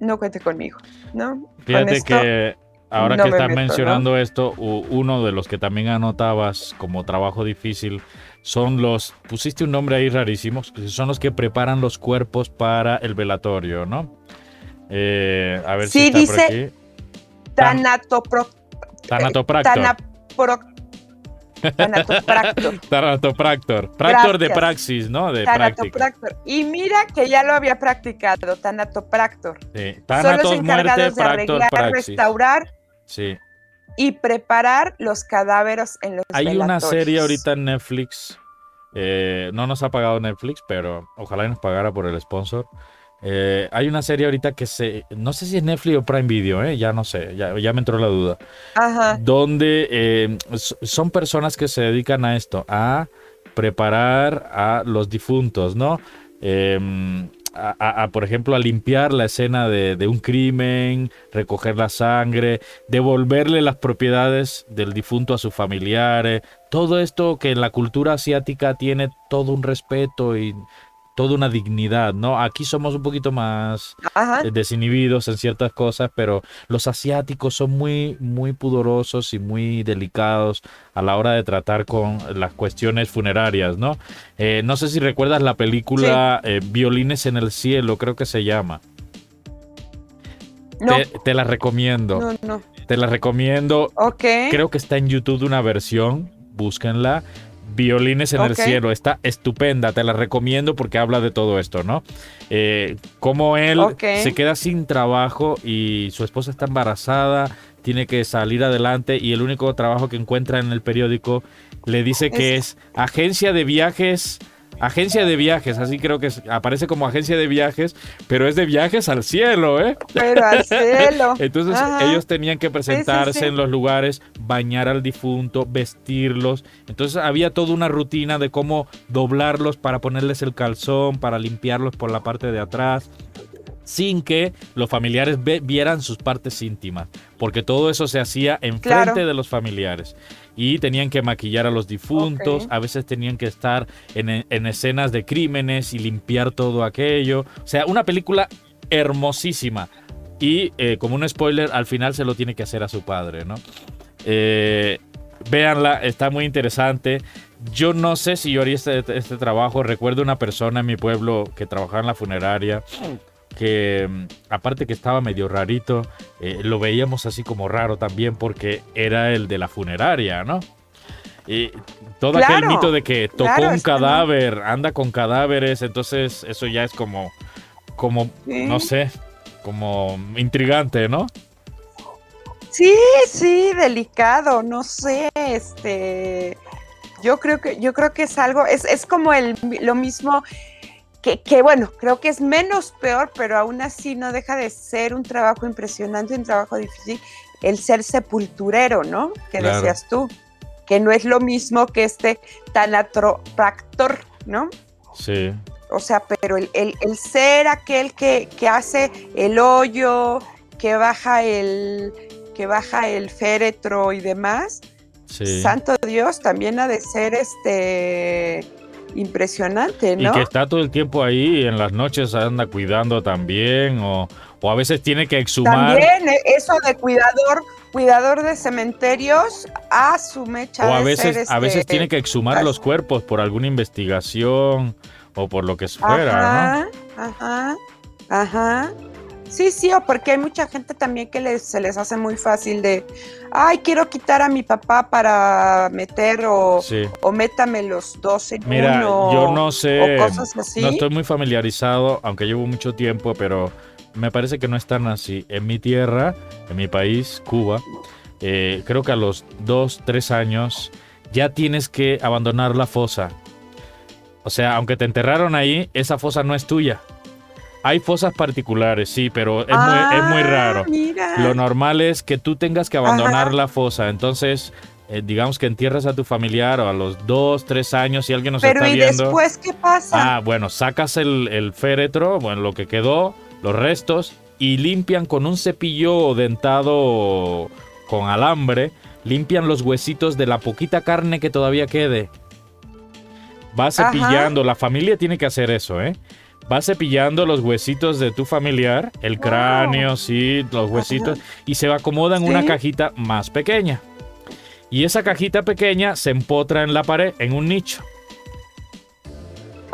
no cuente conmigo, ¿no? Con Fíjate esto, que ahora no que me estás meto, ¿no? mencionando esto, uno de los que también anotabas como trabajo difícil son los, pusiste un nombre ahí rarísimo, que son los que preparan los cuerpos para el velatorio, ¿no? Eh, a ver Sí, si está por dice- aquí. Tan- tanatopro- Tanatopractor. Tanatopractor. Tanatopractor. Practor de praxis, ¿no? De Tanatopractor. Y mira que ya lo había practicado, Tanatopractor. Sí. Thanatos, Son los encargados muerte, de arreglar, praxis. restaurar Sí. y preparar los cadáveres en los Hay una serie ahorita en Netflix. eh, no nos ha pagado Netflix, pero ojalá y nos pagara por el sponsor. Eh, hay una serie ahorita que se. No sé si es Netflix o Prime Video, eh, ya no sé, ya, ya me entró la duda. Ajá. Donde eh, son personas que se dedican a esto, a preparar a los difuntos, ¿no? Em, a, a- a, por ejemplo, a limpiar la escena de, de un crimen, recoger la sangre, devolverle las propiedades del difunto a sus familiares. Todo esto que en la cultura asiática tiene todo un respeto y toda una dignidad, ¿no? Aquí somos un poquito más Ajá. eh, desinhibidos en ciertas cosas, pero los asiáticos son muy, muy pudorosos y muy delicados a la hora de tratar con las cuestiones funerarias, ¿no? Eh, no sé si recuerdas la película eh, Violines en el Cielo, creo que se llama. No, Te, te la recomiendo, no, no. te la recomiendo. Ok. Creo que está en YouTube una versión, búsquenla. Violines en el cielo, está estupenda, te la recomiendo porque habla de todo esto, ¿no? Eh, cómo él se queda sin trabajo y su esposa está embarazada, tiene que salir adelante y el único trabajo que encuentra en el periódico le dice que es agencia de viajes, agencia de viajes, así creo que es- aparece como agencia de viajes, pero es de viajes al cielo, ¿eh? Pero al cielo. Entonces Ajá. ellos tenían que presentarse sí. en los lugares, bañar al difunto, vestirlos. Entonces había toda una rutina de cómo doblarlos para ponerles el calzón, para limpiarlos por la parte de atrás, sin que los familiares vieran sus partes íntimas, porque todo eso se hacía enfrente Claro. de los familiares. Y tenían que maquillar a los difuntos, a veces tenían que estar en, en escenas de crímenes y limpiar todo aquello. O sea, una película hermosísima. Y eh, como un spoiler, al final se lo tiene que hacer a su padre, ¿no? Eh, véanla, está muy interesante. Yo no sé si yo haría este, este trabajo. Recuerdo una persona en mi pueblo que trabajaba en la funeraria. Que mm, aparte que estaba medio rarito, eh, lo veíamos así como raro también porque era el de la funeraria, ¿no? Y todo aquel mito de que tocó claro, un no. cadáver, anda con cadáveres, entonces eso ya es como, como, Sí. no sé, como intrigante, ¿no? Sí, sí, delicado, no sé, este, yo creo que, yo creo que es algo, es, es como el, lo mismo que, que, bueno, creo que es menos peor, pero aún así no deja de ser un trabajo impresionante, un trabajo difícil, el ser sepulturero, ¿no? Que Claro. decías tú, que no es lo mismo que este tanatropractor, ¿no? Sí. O sea, pero el, el- el ser aquel que, que hace el hoyo, que baja el, que baja el féretro y demás, Sí. santo Dios, también ha de ser este impresionante, Y ¿no? que está todo el tiempo ahí, en las noches anda cuidando también, o, o a veces tiene que exhumar, También eh, eso de cuidador, cuidador de cementerios, a su mecha o a de veces, a veces este, tiene que exhumar ah. los cuerpos por alguna investigación o por lo que fuera, ¿no? Ajá, ajá, ajá. Sí, sí, o porque hay mucha gente también que les, se les hace muy fácil de, ay, quiero quitar a mi papá para meter o, Sí. o métame los dos en Mira, uno. yo no sé, o cosas así. no estoy muy familiarizado, aunque llevo mucho tiempo, pero me parece que no es tan así. En mi tierra, en mi país, Cuba, eh, creo que a los dos, tres años ya tienes que abandonar la fosa. O sea, aunque te enterraron ahí, esa fosa no es tuya. Hay fosas particulares, sí, pero es, muy, es muy Ah, raro. Mira. Lo normal es que tú tengas que abandonar Ajá. la fosa. Entonces, eh, digamos que entierras a tu familiar o a los dos, tres años, si alguien nos Pero está ¿y viendo. después qué pasa? Ah, bueno, sacas el, el féretro, bueno, lo que quedó, los restos, y limpian con un cepillo dentado con alambre, limpian los huesitos de la poquita carne que todavía quede. Va Ajá. cepillando, la familia tiene que hacer eso, ¿eh? Va cepillando los huesitos de tu familiar, el Wow. cráneo, sí, los huesitos, y se acomoda en una cajita más pequeña. Y esa cajita pequeña se empotra en la pared, en un nicho.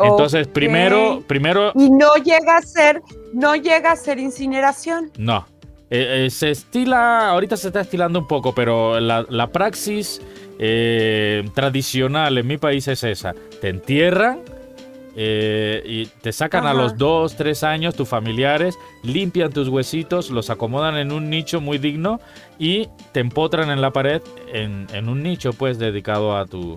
Entonces, primero, primero, Y no llega a ser, no llega a ser incineración. no. Eh, eh, se estila, ahorita se está estilando un poco, pero la, la praxis eh, tradicional en mi país es esa. Te entierran eh, y te sacan a los dos, tres años tus familiares, limpian tus huesitos, los acomodan en un nicho muy digno y te empotran en la pared en, en un nicho pues dedicado a tu,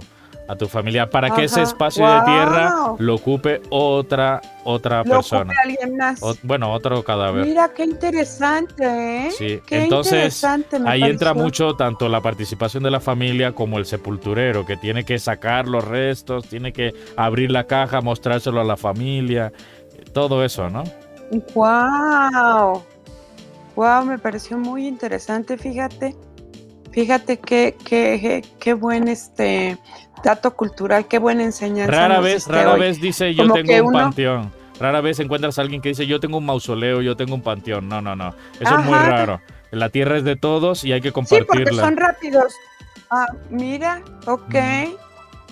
a tu familia para que ese espacio de tierra lo ocupe otra, otra Lo persona. ocupe alguien más. O- bueno, otro cadáver. Mira, qué interesante, ¿eh? Sí, Qué entonces ahí entra mucho tanto la participación de la familia como el sepulturero, que tiene que sacar los restos, tiene que abrir la caja, mostrárselo a la familia, todo eso, ¿no? Wow. Wow, me pareció muy interesante, fíjate. Fíjate qué, qué, qué buen este dato cultural, qué buena enseñanza. Rara vez, rara hoy. vez dice yo Como tengo un uno- panteón. Rara vez encuentras a alguien que dice yo tengo un mausoleo, yo tengo un panteón. No, no, no. Eso es muy raro. La tierra es de todos y hay que Sí, porque compartirla. son rápidos. Ah, mira, ok.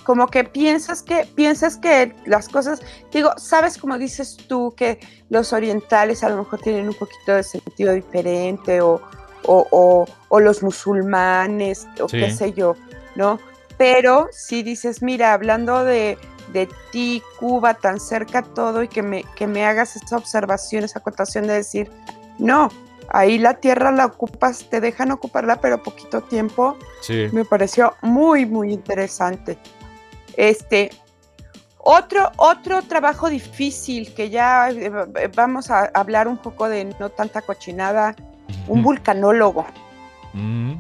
Como que piensas que piensas que las cosas, digo, sabes como dices tú que los orientales a lo mejor tienen un poquito de sentido diferente o, o, o- o los musulmanes o Sí. qué sé yo, ¿no? Pero si dices, mira, hablando de, de ti, Cuba, tan cerca todo y que me, que me hagas esa observación, esa acotación de decir, no, ahí la tierra la ocupas, te dejan ocuparla, pero poquito tiempo, Sí. me pareció muy, muy interesante. Este, otro, otro trabajo difícil que ya eh, eh, vamos a hablar un poco de no tanta cochinada, un vulcanólogo. Mm,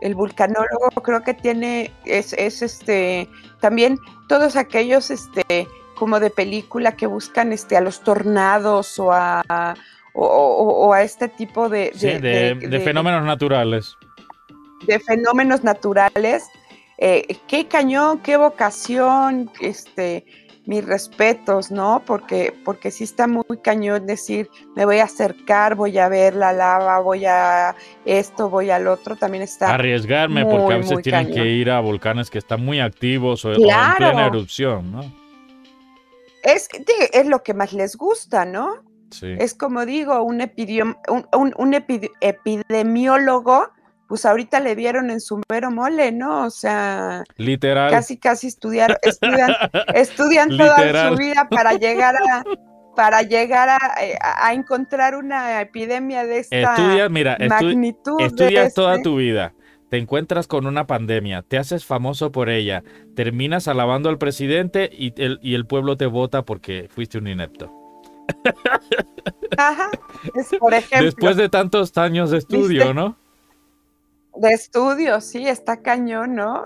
El vulcanólogo creo que tiene, es, es este, también todos aquellos, este, como de película que buscan este, a los tornados o a, o, o- o a este tipo de, sí, de, de fenómenos naturales. de fenómenos naturales. Eh, qué cañón, qué vocación, este, mis respetos, ¿no? Porque, porque sí está muy cañón decir, me voy a acercar, voy a ver la lava, voy a esto, voy al otro, también está. Arriesgarme, muy, porque a veces tienen cañón. que ir a volcanes que están muy activos o, o en plena erupción, ¿no? Es, es lo que más les gusta, ¿no? Sí. Es como digo, un, epidem- un, un- un epi- epidemiólogo, pues ahorita le dieron en su mero mole, ¿no? O sea, Literal. casi casi estudiar, estudian, estudian toda su vida para llegar a para llegar a, a- a encontrar una epidemia de esta Estudias, mira, magnitud. estudias toda este- tu vida. Te encuentras con una pandemia, te haces famoso por ella, terminas alabando al presidente y el, y el pueblo te vota porque fuiste un inepto. Ajá, es por ejemplo. Después de tantos años de estudio, ¿Viste? ¿no? De estudio, sí, está cañón, ¿no?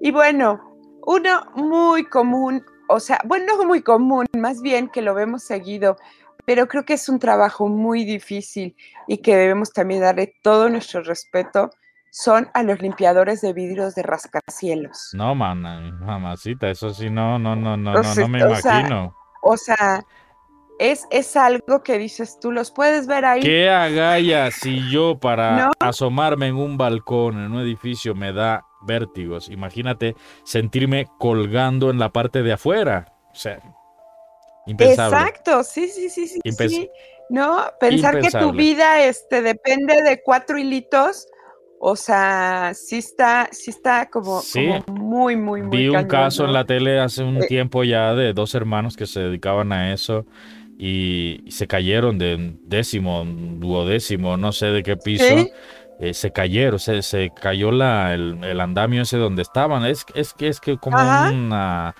Y bueno, uno muy común, o sea, bueno, no muy común, más bien que lo vemos seguido, pero creo que es un trabajo muy difícil y que debemos también darle todo nuestro respeto, son a los limpiadores de vidrios de rascacielos. No, mana, mamacita, eso sí, no, no, no, no, no, no me sea, imagino. O sea, es, es algo que dices, tú los puedes ver ahí. ¿Qué agallas si yo para ¿No? asomarme en un balcón, en un edificio, me da vértigos? Imagínate sentirme colgando en la parte de afuera. O sea, impensable. Exacto, sí, sí, sí, sí, Impens- sí. No, pensar que tu vida este, depende de cuatro hilitos, o sea, sí está, sí está como, Sí. como muy, muy, muy Vi un cañón, caso en la tele hace un Eh. tiempo ya de dos hermanos que se dedicaban a eso y, y se cayeron de un décimo, un duodécimo, no sé de qué piso. Eh, se cayeron, se, se cayó la, el, el andamio ese donde estaban. Es, es que es que como Ajá. una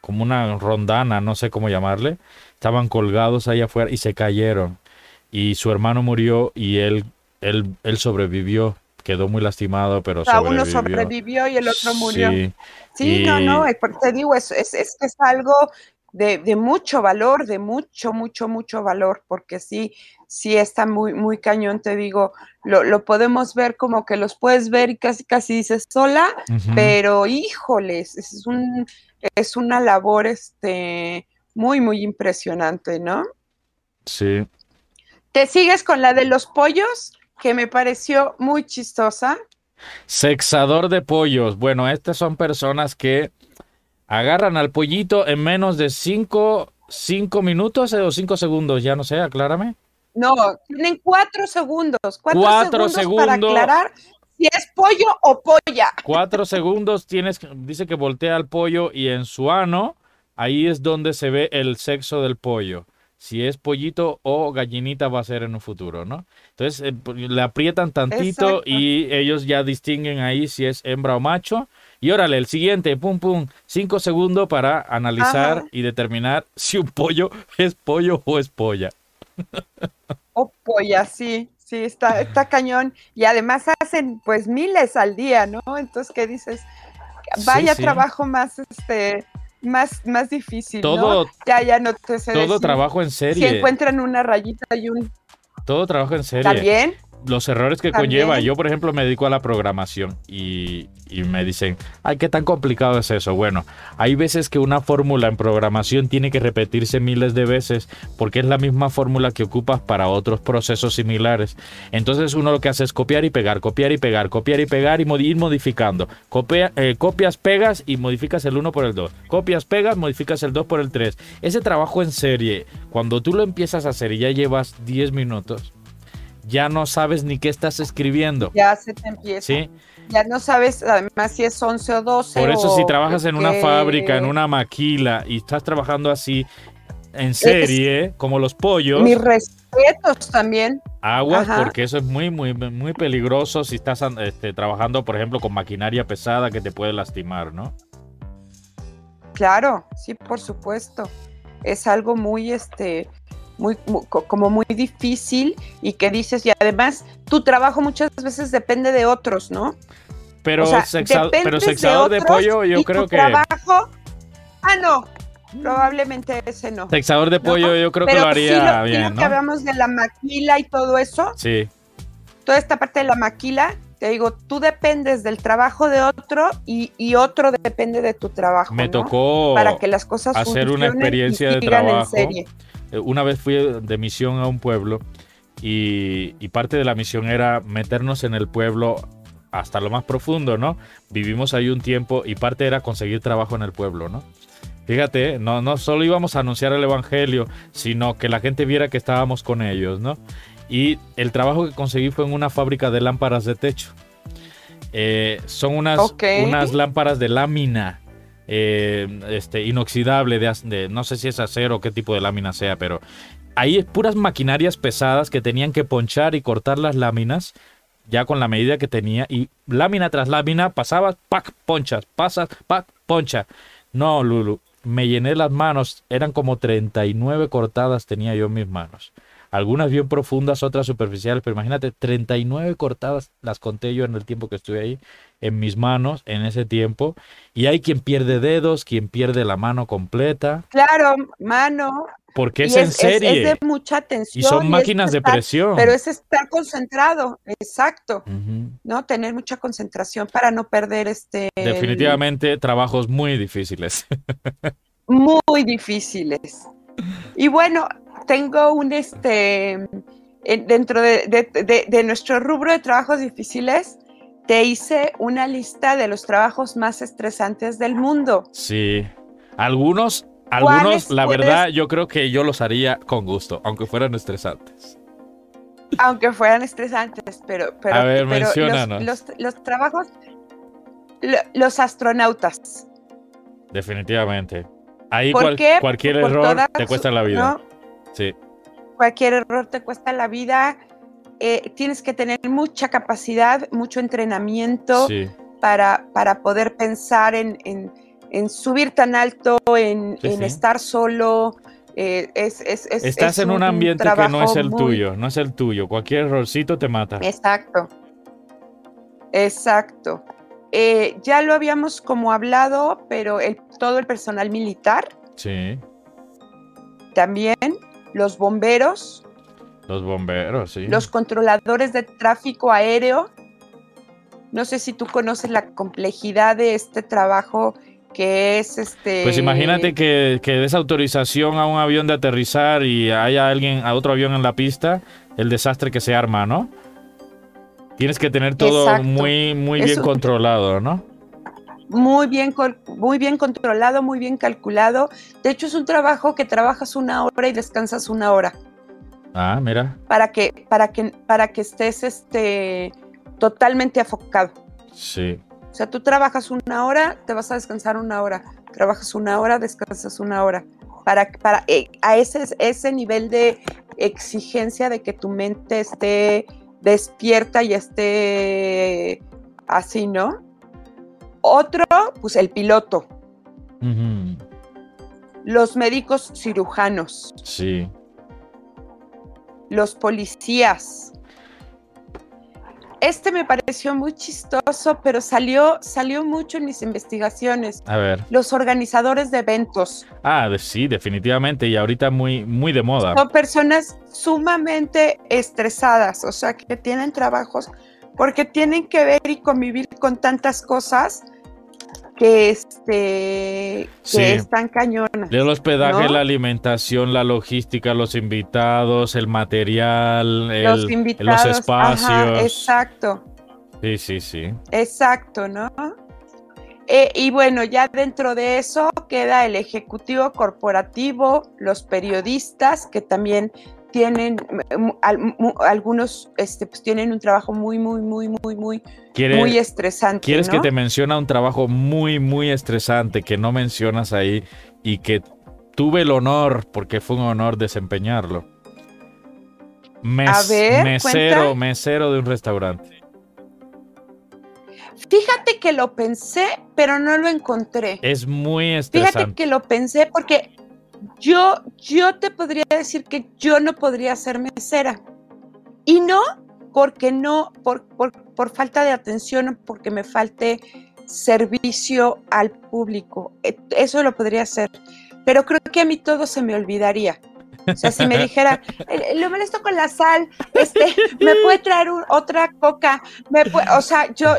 como una rondana, no sé cómo llamarle. Estaban colgados ahí afuera y se cayeron. Y su hermano murió y él, él, él sobrevivió. Quedó muy lastimado, pero O sea, sobrevivió. uno sobrevivió y el otro murió. Sí, Sí, no, y- no, porque te digo, es, es, es que es algo de, de mucho valor, de mucho, mucho, mucho valor, porque sí, sí está muy, muy cañón, te digo, lo, lo podemos ver como que los puedes ver y casi, casi dices sola, pero híjoles, es, un, es una labor este, muy, muy impresionante, ¿no? Sí. ¿Te sigues con la de los pollos? Que me pareció muy chistosa. Sexador de pollos. Bueno, estas son personas que agarran al pollito en menos de cinco, cinco minutos o cinco segundos, ya no sé, aclárame. No, tienen cuatro segundos, cuatro, segundos, para aclarar si es pollo o polla. Cuatro segundos tienes, dice que voltea al pollo y en su ano, ahí es donde se ve el sexo del pollo. Si es pollito o gallinita va a ser en un futuro, ¿no? Entonces eh, le aprietan tantito y ellos ya distinguen ahí si es hembra o macho. Y órale, el siguiente, pum, pum, cinco segundos para analizar y determinar si un pollo es pollo o es polla. O polla, sí. Sí, está, está cañón. Y además hacen pues miles al día, ¿no? Entonces, ¿qué dices? Vaya trabajo más, este, más, más difícil, todo, ¿no? Ya, ya no te sé Todo trabajo en serie. Si encuentran una rayita y un... Todo trabajo en serie. ¿También? Los errores que conlleva. Yo, por ejemplo, me dedico a la programación y, me dicen, ay, ¿qué tan complicado es eso? Bueno, hay veces que una fórmula en programación tiene que repetirse miles de veces porque es la misma fórmula que ocupas para otros procesos similares. Entonces uno lo que hace es copiar y pegar, copiar y pegar, copiar y pegar y ir modificando. Copia, eh, copias, pegas y modificas el 1 por el 2. Copias, pegas, modificas el 2 por el 3. Ese trabajo en serie, cuando tú lo empiezas a hacer y ya llevas 10 minutos, ya no sabes ni qué estás escribiendo. Ya se te empieza. Sí. Ya no sabes además si es 11 o 12. Por eso si trabajas en una fábrica, en una maquila y estás trabajando así en serie, como los pollos. Mis respetos también. Aguas, porque eso es muy, muy, muy peligroso si estás este, trabajando, por ejemplo, con maquinaria pesada que te puede lastimar, ¿no? Claro, sí, por supuesto. Es algo muy, este, muy, como muy difícil y que dices, y además tu trabajo muchas veces depende de otros, ¿no? Pero, pero sexador de, pollo yo creo que... Trabajo, ah, no, probablemente ese no. Sexador de pollo yo creo que lo haría bien, ¿no? que hablamos de la maquila y todo eso. Sí. Toda esta parte de la maquila, te digo, tú dependes del trabajo de otro y, y otro depende de tu trabajo. Me tocó para que las cosas hacer una experiencia de trabajo. Eh, una vez fui de misión a un pueblo y, parte de la misión era meternos en el pueblo hasta lo más profundo, ¿no? Vivimos ahí un tiempo y parte era conseguir trabajo en el pueblo, ¿no? Fíjate, no, no solo íbamos a anunciar el Evangelio, sino que la gente viera que estábamos con ellos, ¿no? Y el trabajo que conseguí fue en una fábrica de lámparas de techo. Eh, son unas, unas lámparas de lámina eh, este, inoxidable, de, no sé si es acero o qué tipo de lámina sea, pero ahí es puras maquinarias pesadas que tenían que ponchar y cortar las láminas ya con la medida que tenía y lámina tras lámina pasabas, pac, ponchas, pasas, pac, poncha. No, Lulu, me llené las manos, eran como 39 cortadas tenía yo en mis manos. Algunas bien profundas, otras superficiales, pero imagínate, 39 cortadas las conté yo en el tiempo que estuve ahí en mis manos en ese tiempo. Y hay quien pierde dedos, quien pierde la mano completa. Claro, mano. Porque es, en serie. Es, de mucha atención. Y son máquinas de presión. Pero es estar concentrado, exacto. ¿No? Tener mucha concentración para no perder este. Definitivamente trabajos muy difíciles. muy difíciles. Y bueno, tengo un este. Dentro de nuestro rubro de trabajos difíciles, te hice una lista de los trabajos más estresantes del mundo. Sí. Algunos, algunos, la verdad, yo creo que yo los haría con gusto, aunque fueran estresantes. Aunque fueran estresantes, pero, pero, A ver, menciónanos. Los, trabajos, los astronautas. Definitivamente. Ahí cualquier error te cuesta la vida. Sí. Cualquier error te cuesta la vida eh, tienes que tener mucha capacidad, mucho entrenamiento para, para poder pensar en, subir tan alto, en, estar solo. Eh, es, Estás en un, ambiente que no es el tuyo, no es el tuyo. Cualquier errorcito te mata. Exacto. Exacto. Eh, ya lo habíamos como hablado, pero el, todo el personal militar. Sí. También los bomberos, los bomberos, sí. Los controladores de tráfico aéreo. No sé si tú conoces la complejidad de este trabajo que es este. Pues imagínate que, que des autorización a un avión de aterrizar y haya alguien, a otro avión en la pista, el desastre que se arma, ¿no? Tienes que tener todo muy, muy bien controlado, ¿no? Muy bien, muy bien controlado, muy bien calculado. De hecho, es un trabajo que trabajas una hora y descansas una hora. Ah, mira. Para que, para que, para que estés este, totalmente afocado. Sí. O sea, tú trabajas una hora, te vas a descansar una hora, trabajas una hora, descansas una hora. Para, para eh, a ese, ese nivel de exigencia de que tu mente esté despierta y esté así, ¿no? Otro, pues el piloto. Los médicos cirujanos, Sí. los policías. Este me pareció muy chistoso, pero salió, salió mucho en mis investigaciones. A ver. Los organizadores de eventos Ah, sí, definitivamente. Y ahorita muy, muy de moda. son personas sumamente estresadas, o sea, que tienen trabajos porque tienen que ver y convivir con tantas cosas que, este, que Sí. están cañonas. El hospedaje, ¿No? la alimentación, la logística, los invitados, el material, el- los invitados. los espacios. ajá, exacto. sí, sí, sí. Exacto, ¿no? Eh, y bueno, ya dentro de eso queda el ejecutivo corporativo, los periodistas que también tienen mu- algunos este, pues tienen un trabajo muy, muy, muy, muy, muy, ¿Quiere- muy estresante. ¿Quieres que te menciona un trabajo muy, muy estresante que no mencionas ahí y que tuve el honor, porque fue un honor desempeñarlo? Mes- A ver, mesero, cuenta. mesero de un restaurante. Fíjate que lo pensé, pero no lo encontré. Es muy Fíjate estresante. que lo pensé porque yo, yo te podría decir que yo no podría ser mesera. Y no porque no, por, por, por falta de atención o porque me falte servicio al público. Eh, Eso lo podría hacer. Pero creo que a mí todo se me olvidaría. O sea, si me dijera, "Eh, lo molesto con la sal, este, me puede traer un- otra coca, me puede- o sea, yo,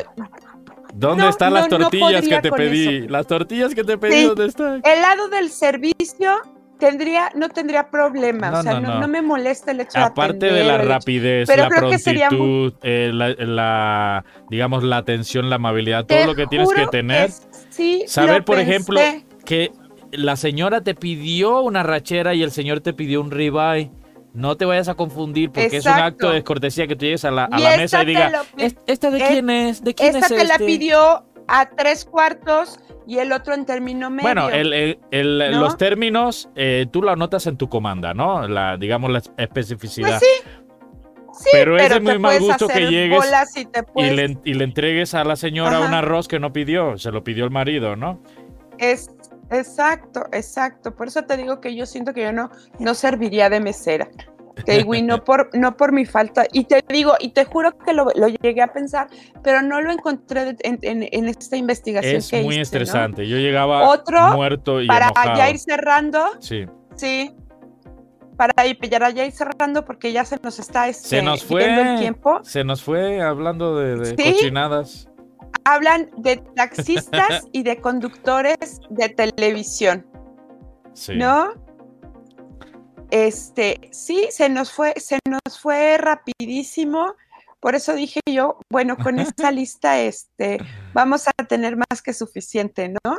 ¿Dónde no, están no, las no tortillas que te pedí? eso. Las tortillas que te pedí, Sí. ¿dónde están? el lado del servicio tendría, no tendría problema, No, o sea, no, no, no. no me molesta el hecho de Aparte de la rapidez, Pero la creo que sería muy- prontitud, eh, la, la, digamos, la atención, la amabilidad, todo lo que tienes que tener. sí Saber, por pensé. ejemplo, que la señora te pidió una rachera y el señor te pidió un ribeye. No te vayas a confundir porque es un acto de descortesía que tú llegues a la, a la mesa y te diga, lo pi- "¿Es- ¿esta de quién es? ¿De quién Esta es te la este?". pidió a tres cuartos y el otro en término medio. Bueno, el- el- el- ¿no? los términos eh, tú lo anotas en tu comanda, ¿no? La, digamos, la especificidad. Pues sí, sí, pero es muy mal gusto que llegues y, te y, puedes- le, y le entregues a la señora Ajá. un arroz que no pidió, se lo pidió el marido, ¿no? Es, exacto, exacto. Por eso te digo que yo siento que yo no, no serviría de mesera. Te digo, y no por, no por mi falta. Y te digo, y te juro que lo, lo llegué a pensar, pero no lo encontré en, en- en esta investigación Es que muy hice, ¿no? estresante. Yo llegaba Otro, muerto y Para enojado. ya ir cerrando, Sí. sí. Para ir, para ya ir cerrando, porque ya se nos está este, Se nos yendo el fue. tiempo. Se nos fue hablando de, de ¿Sí? cochinadas. Hablan de taxistas y de conductores de televisión. Sí. ¿no? Este, sí, se nos fue, se nos fue rapidísimo. Por eso dije yo, bueno, con esta lista, este, vamos a tener más que suficiente, ¿no?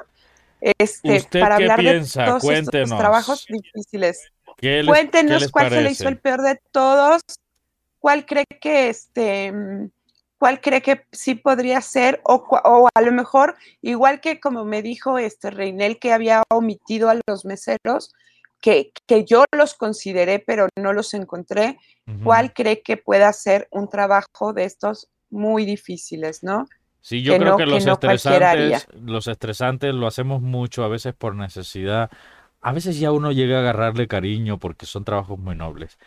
Este, ¿Usted para qué hablar piensa? de todos Cuéntenos. estos trabajos difíciles. ¿Qué les, qué Cuéntenos cuál se le hizo el peor de todos, cuál cree que este, cuál cree que sí podría ser, o, o a lo mejor, igual que como me dijo este Reinel que había omitido a los meseros, que, que yo los consideré, pero no los encontré, Ujú. cuál cree que pueda ser un trabajo de estos muy difíciles, ¿no? Sí, yo que creo no- que que los no haría. estresantes, los estresantes lo hacemos mucho, a veces por necesidad. A veces ya uno llega a agarrarle cariño porque son trabajos muy nobles.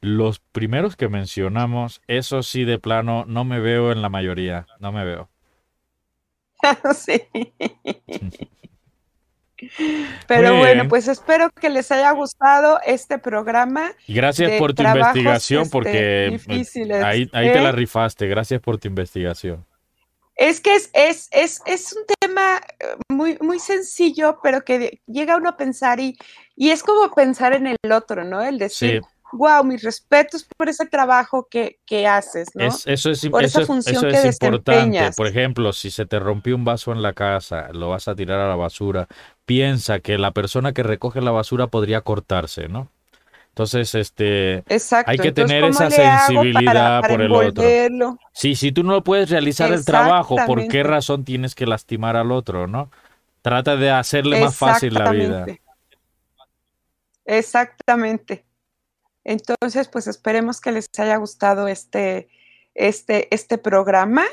Los primeros que mencionamos, eso sí de plano, no me veo en la mayoría, no me veo. sí. Pero bueno, pues espero que les haya gustado este programa. Gracias por tu investigación, este, porque eh, ahí, ahí te ¿eh? la rifaste. Gracias por tu investigación. Es que es, es, es, es un tema eh, muy, muy sencillo, pero que llega uno a pensar y, y es como pensar en el otro, ¿no? El decir, Sí, wow, mis respetos por ese trabajo que, que haces, ¿no? es, eso es, Por eso esa es- función eso que es importante. Por ejemplo, si se te rompió un vaso en la casa, lo vas a tirar a la basura, piensa que la persona que recoge la basura podría cortarse, ¿no? Entonces, este, Exacto. hay que Entonces, tener ¿cómo esa para- sensibilidad para por el otro. Sí, si tú no puedes realizar el trabajo, ¿por qué razón tienes que lastimar al otro, no? Trata de hacerle más fácil la vida. Exactamente. Entonces, pues esperemos que les haya gustado este, este, este programa.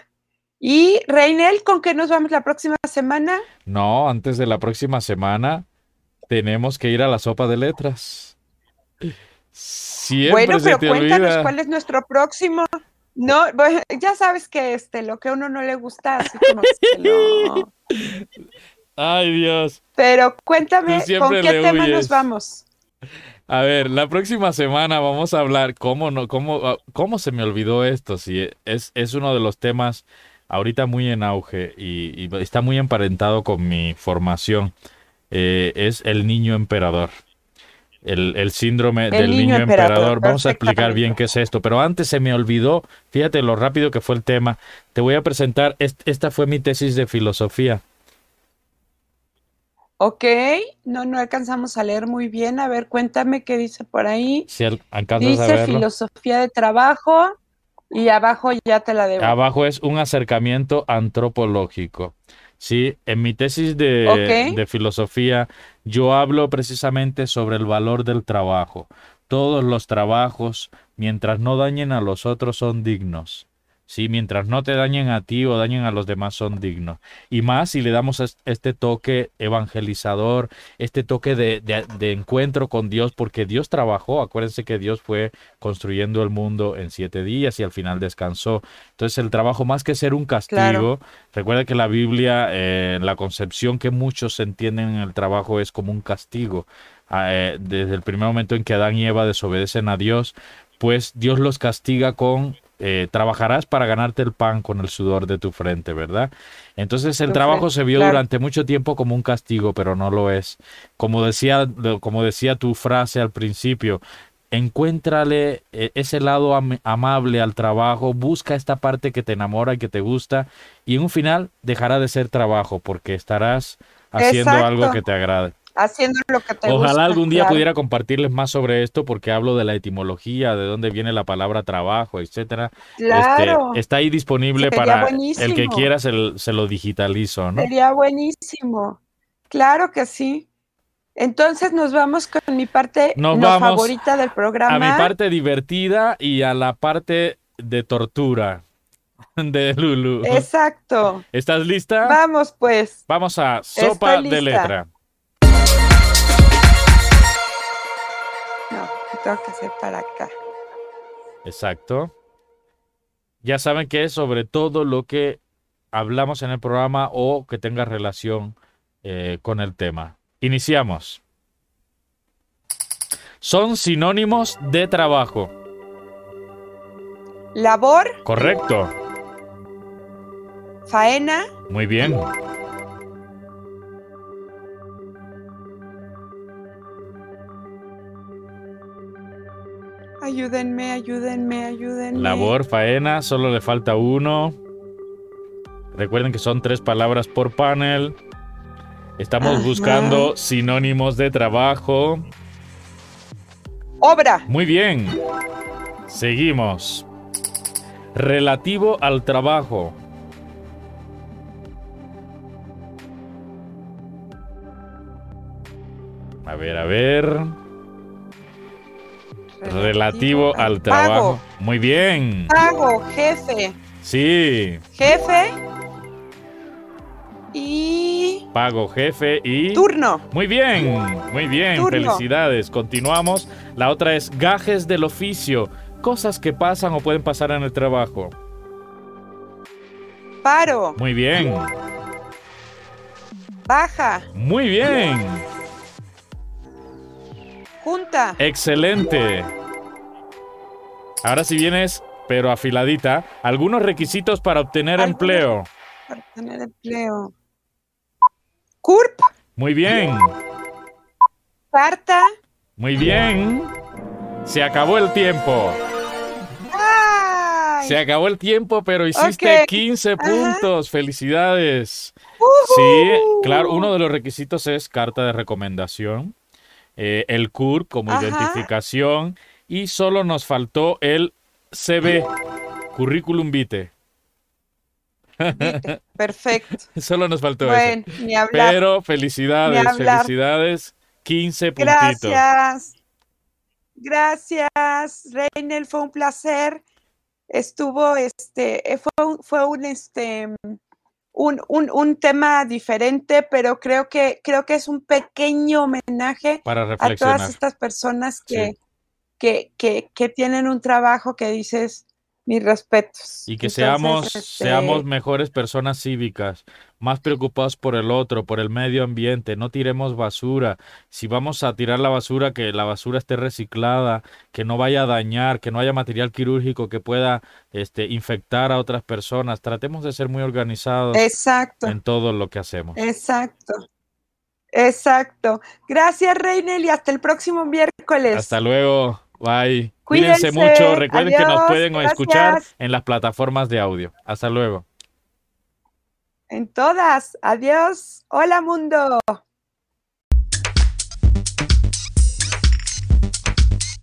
Y Reinel, ¿con qué nos vamos la próxima semana? No, antes de la próxima semana tenemos que ir a la sopa de letras. Siempre bueno, pero te cuéntanos olvida. cuál es nuestro próximo. No, bueno, ya sabes que este, lo que a uno no le gusta, así como no. Ay, Dios. Pero cuéntame, ¿con qué tema huyes. nos vamos? A ver, la próxima semana vamos a hablar cómo no, cómo, ah, cómo se me olvidó esto. Sí, es, es uno de los temas ahorita muy en auge y, y está muy emparentado con mi formación. Eh, es el niño emperador. El, el síndrome del niño niño emperador. emperador, Vamos a explicar bien qué es esto. Pero antes se me olvidó, fíjate lo rápido que fue el tema. Te voy a presentar, est- esta fue mi tesis de filosofía. Ok, no, no alcanzamos a leer muy bien. A ver, cuéntame qué dice por ahí. Si a Dice filosofía de trabajo y abajo ya te la debo. Abajo es un acercamiento antropológico. Sí, en mi tesis de, de filosofía yo hablo precisamente sobre el valor del trabajo. Todos los trabajos, mientras no dañen a los otros, son dignos. Sí, mientras no te dañen a ti o dañen a los demás, son dignos. Y más si le damos es- este toque evangelizador, este toque de, de- de encuentro con Dios, porque Dios trabajó. Acuérdense que Dios fue construyendo el mundo en siete días y al final descansó. Entonces el trabajo, más que ser un castigo, Claro. recuerda que la Biblia, eh, la concepción que muchos entienden en el trabajo es como un castigo. Ah, eh, desde el primer momento en que Adán y Eva desobedecen a Dios, pues Dios los castiga con eh, trabajarás para ganarte el pan con el sudor de tu frente, ¿verdad? Entonces el trabajo se vio claro. durante mucho tiempo como un castigo, pero no lo es. Como decía, como decía tu frase al principio, encuéntrale eh, ese lado am- amable al trabajo, busca esta parte que te enamora y que te gusta, y en un final dejará de ser trabajo porque estarás haciendo Exacto. algo que te agrade. Haciendo lo que te Ojalá gusta, algún día claro. pudiera compartirles más sobre esto porque hablo de la etimología, de dónde viene la palabra trabajo, etcétera. Este, Claro, está ahí disponible Sería para el que quiera se, lo digitalizo, ¿no? sería buenísimo. Claro que sí. Entonces nos vamos con mi parte Nos no vamos favorita del programa. A mi parte divertida y a la parte de tortura de Lulu. Exacto. ¿Estás lista? Vamos pues. Vamos a sopa de letra. Tengo que hacer para acá. Exacto. Ya saben que es sobre todo lo que hablamos en el programa o que tenga relación eh, con el tema. Iniciamos. Son sinónimos de trabajo. Labor, Correcto. faena, Muy bien. Ayúdenme, ayúdenme, ayúdenme. Labor, faena, solo le falta uno. Recuerden que son tres palabras por panel. Estamos Ajá. buscando sinónimos de trabajo. Obra, Muy bien. Seguimos. Relativo al trabajo. A ver, a ver. Relativo al trabajo. Muy bien. Pago, jefe, Sí. jefe y Pago jefe y... turno. Muy bien, muy bien, Turno. felicidades. Continuamos. La otra es gajes del oficio, cosas que pasan o pueden pasar en el trabajo. Paro, Muy bien, baja, muy bien, junta, excelente. Ahora si vienes, pero afiladita, algunos requisitos para obtener Algunos- empleo. para tener empleo. CURP, Muy bien, carta. muy bien. Se acabó el tiempo. ¡Ay! Se acabó el tiempo, pero hiciste Ok. 15 Ajá. puntos. Felicidades. Sí, claro, uno de los requisitos es carta de recomendación. Eh, el CUR como Ajá. identificación y solo nos faltó el CB, currículum vitae. Vite, Perfecto. Solo nos faltó Bueno, eso. ni hablar. Pero felicidades, Ni hablar. felicidades. 15 puntitos. Gracias. Gracias, Reinel, fue un placer. Estuvo, este, eh, fue un, fue un, este, un, un, un tema diferente, pero creo que, creo que es un pequeño homenaje Para a todas estas personas que, Sí. que, que, que tienen un trabajo que dices, mis respetos. Y que Entonces, seamos, este, seamos mejores personas cívicas, más preocupados por el otro, por el medio ambiente, no tiremos basura. Si vamos a tirar la basura, que la basura esté reciclada, que no vaya a dañar, que no haya material quirúrgico que pueda este, infectar a otras personas. Tratemos de ser muy organizados Exacto. en todo lo que hacemos. Exacto. Exacto. Gracias, Reinel, y hasta el próximo miércoles. Hasta luego. Bye. Cuídense Cuídense. mucho. Recuerden que nos pueden escuchar en las plataformas de audio. Hasta luego. En todas. Adiós. Hola, mundo.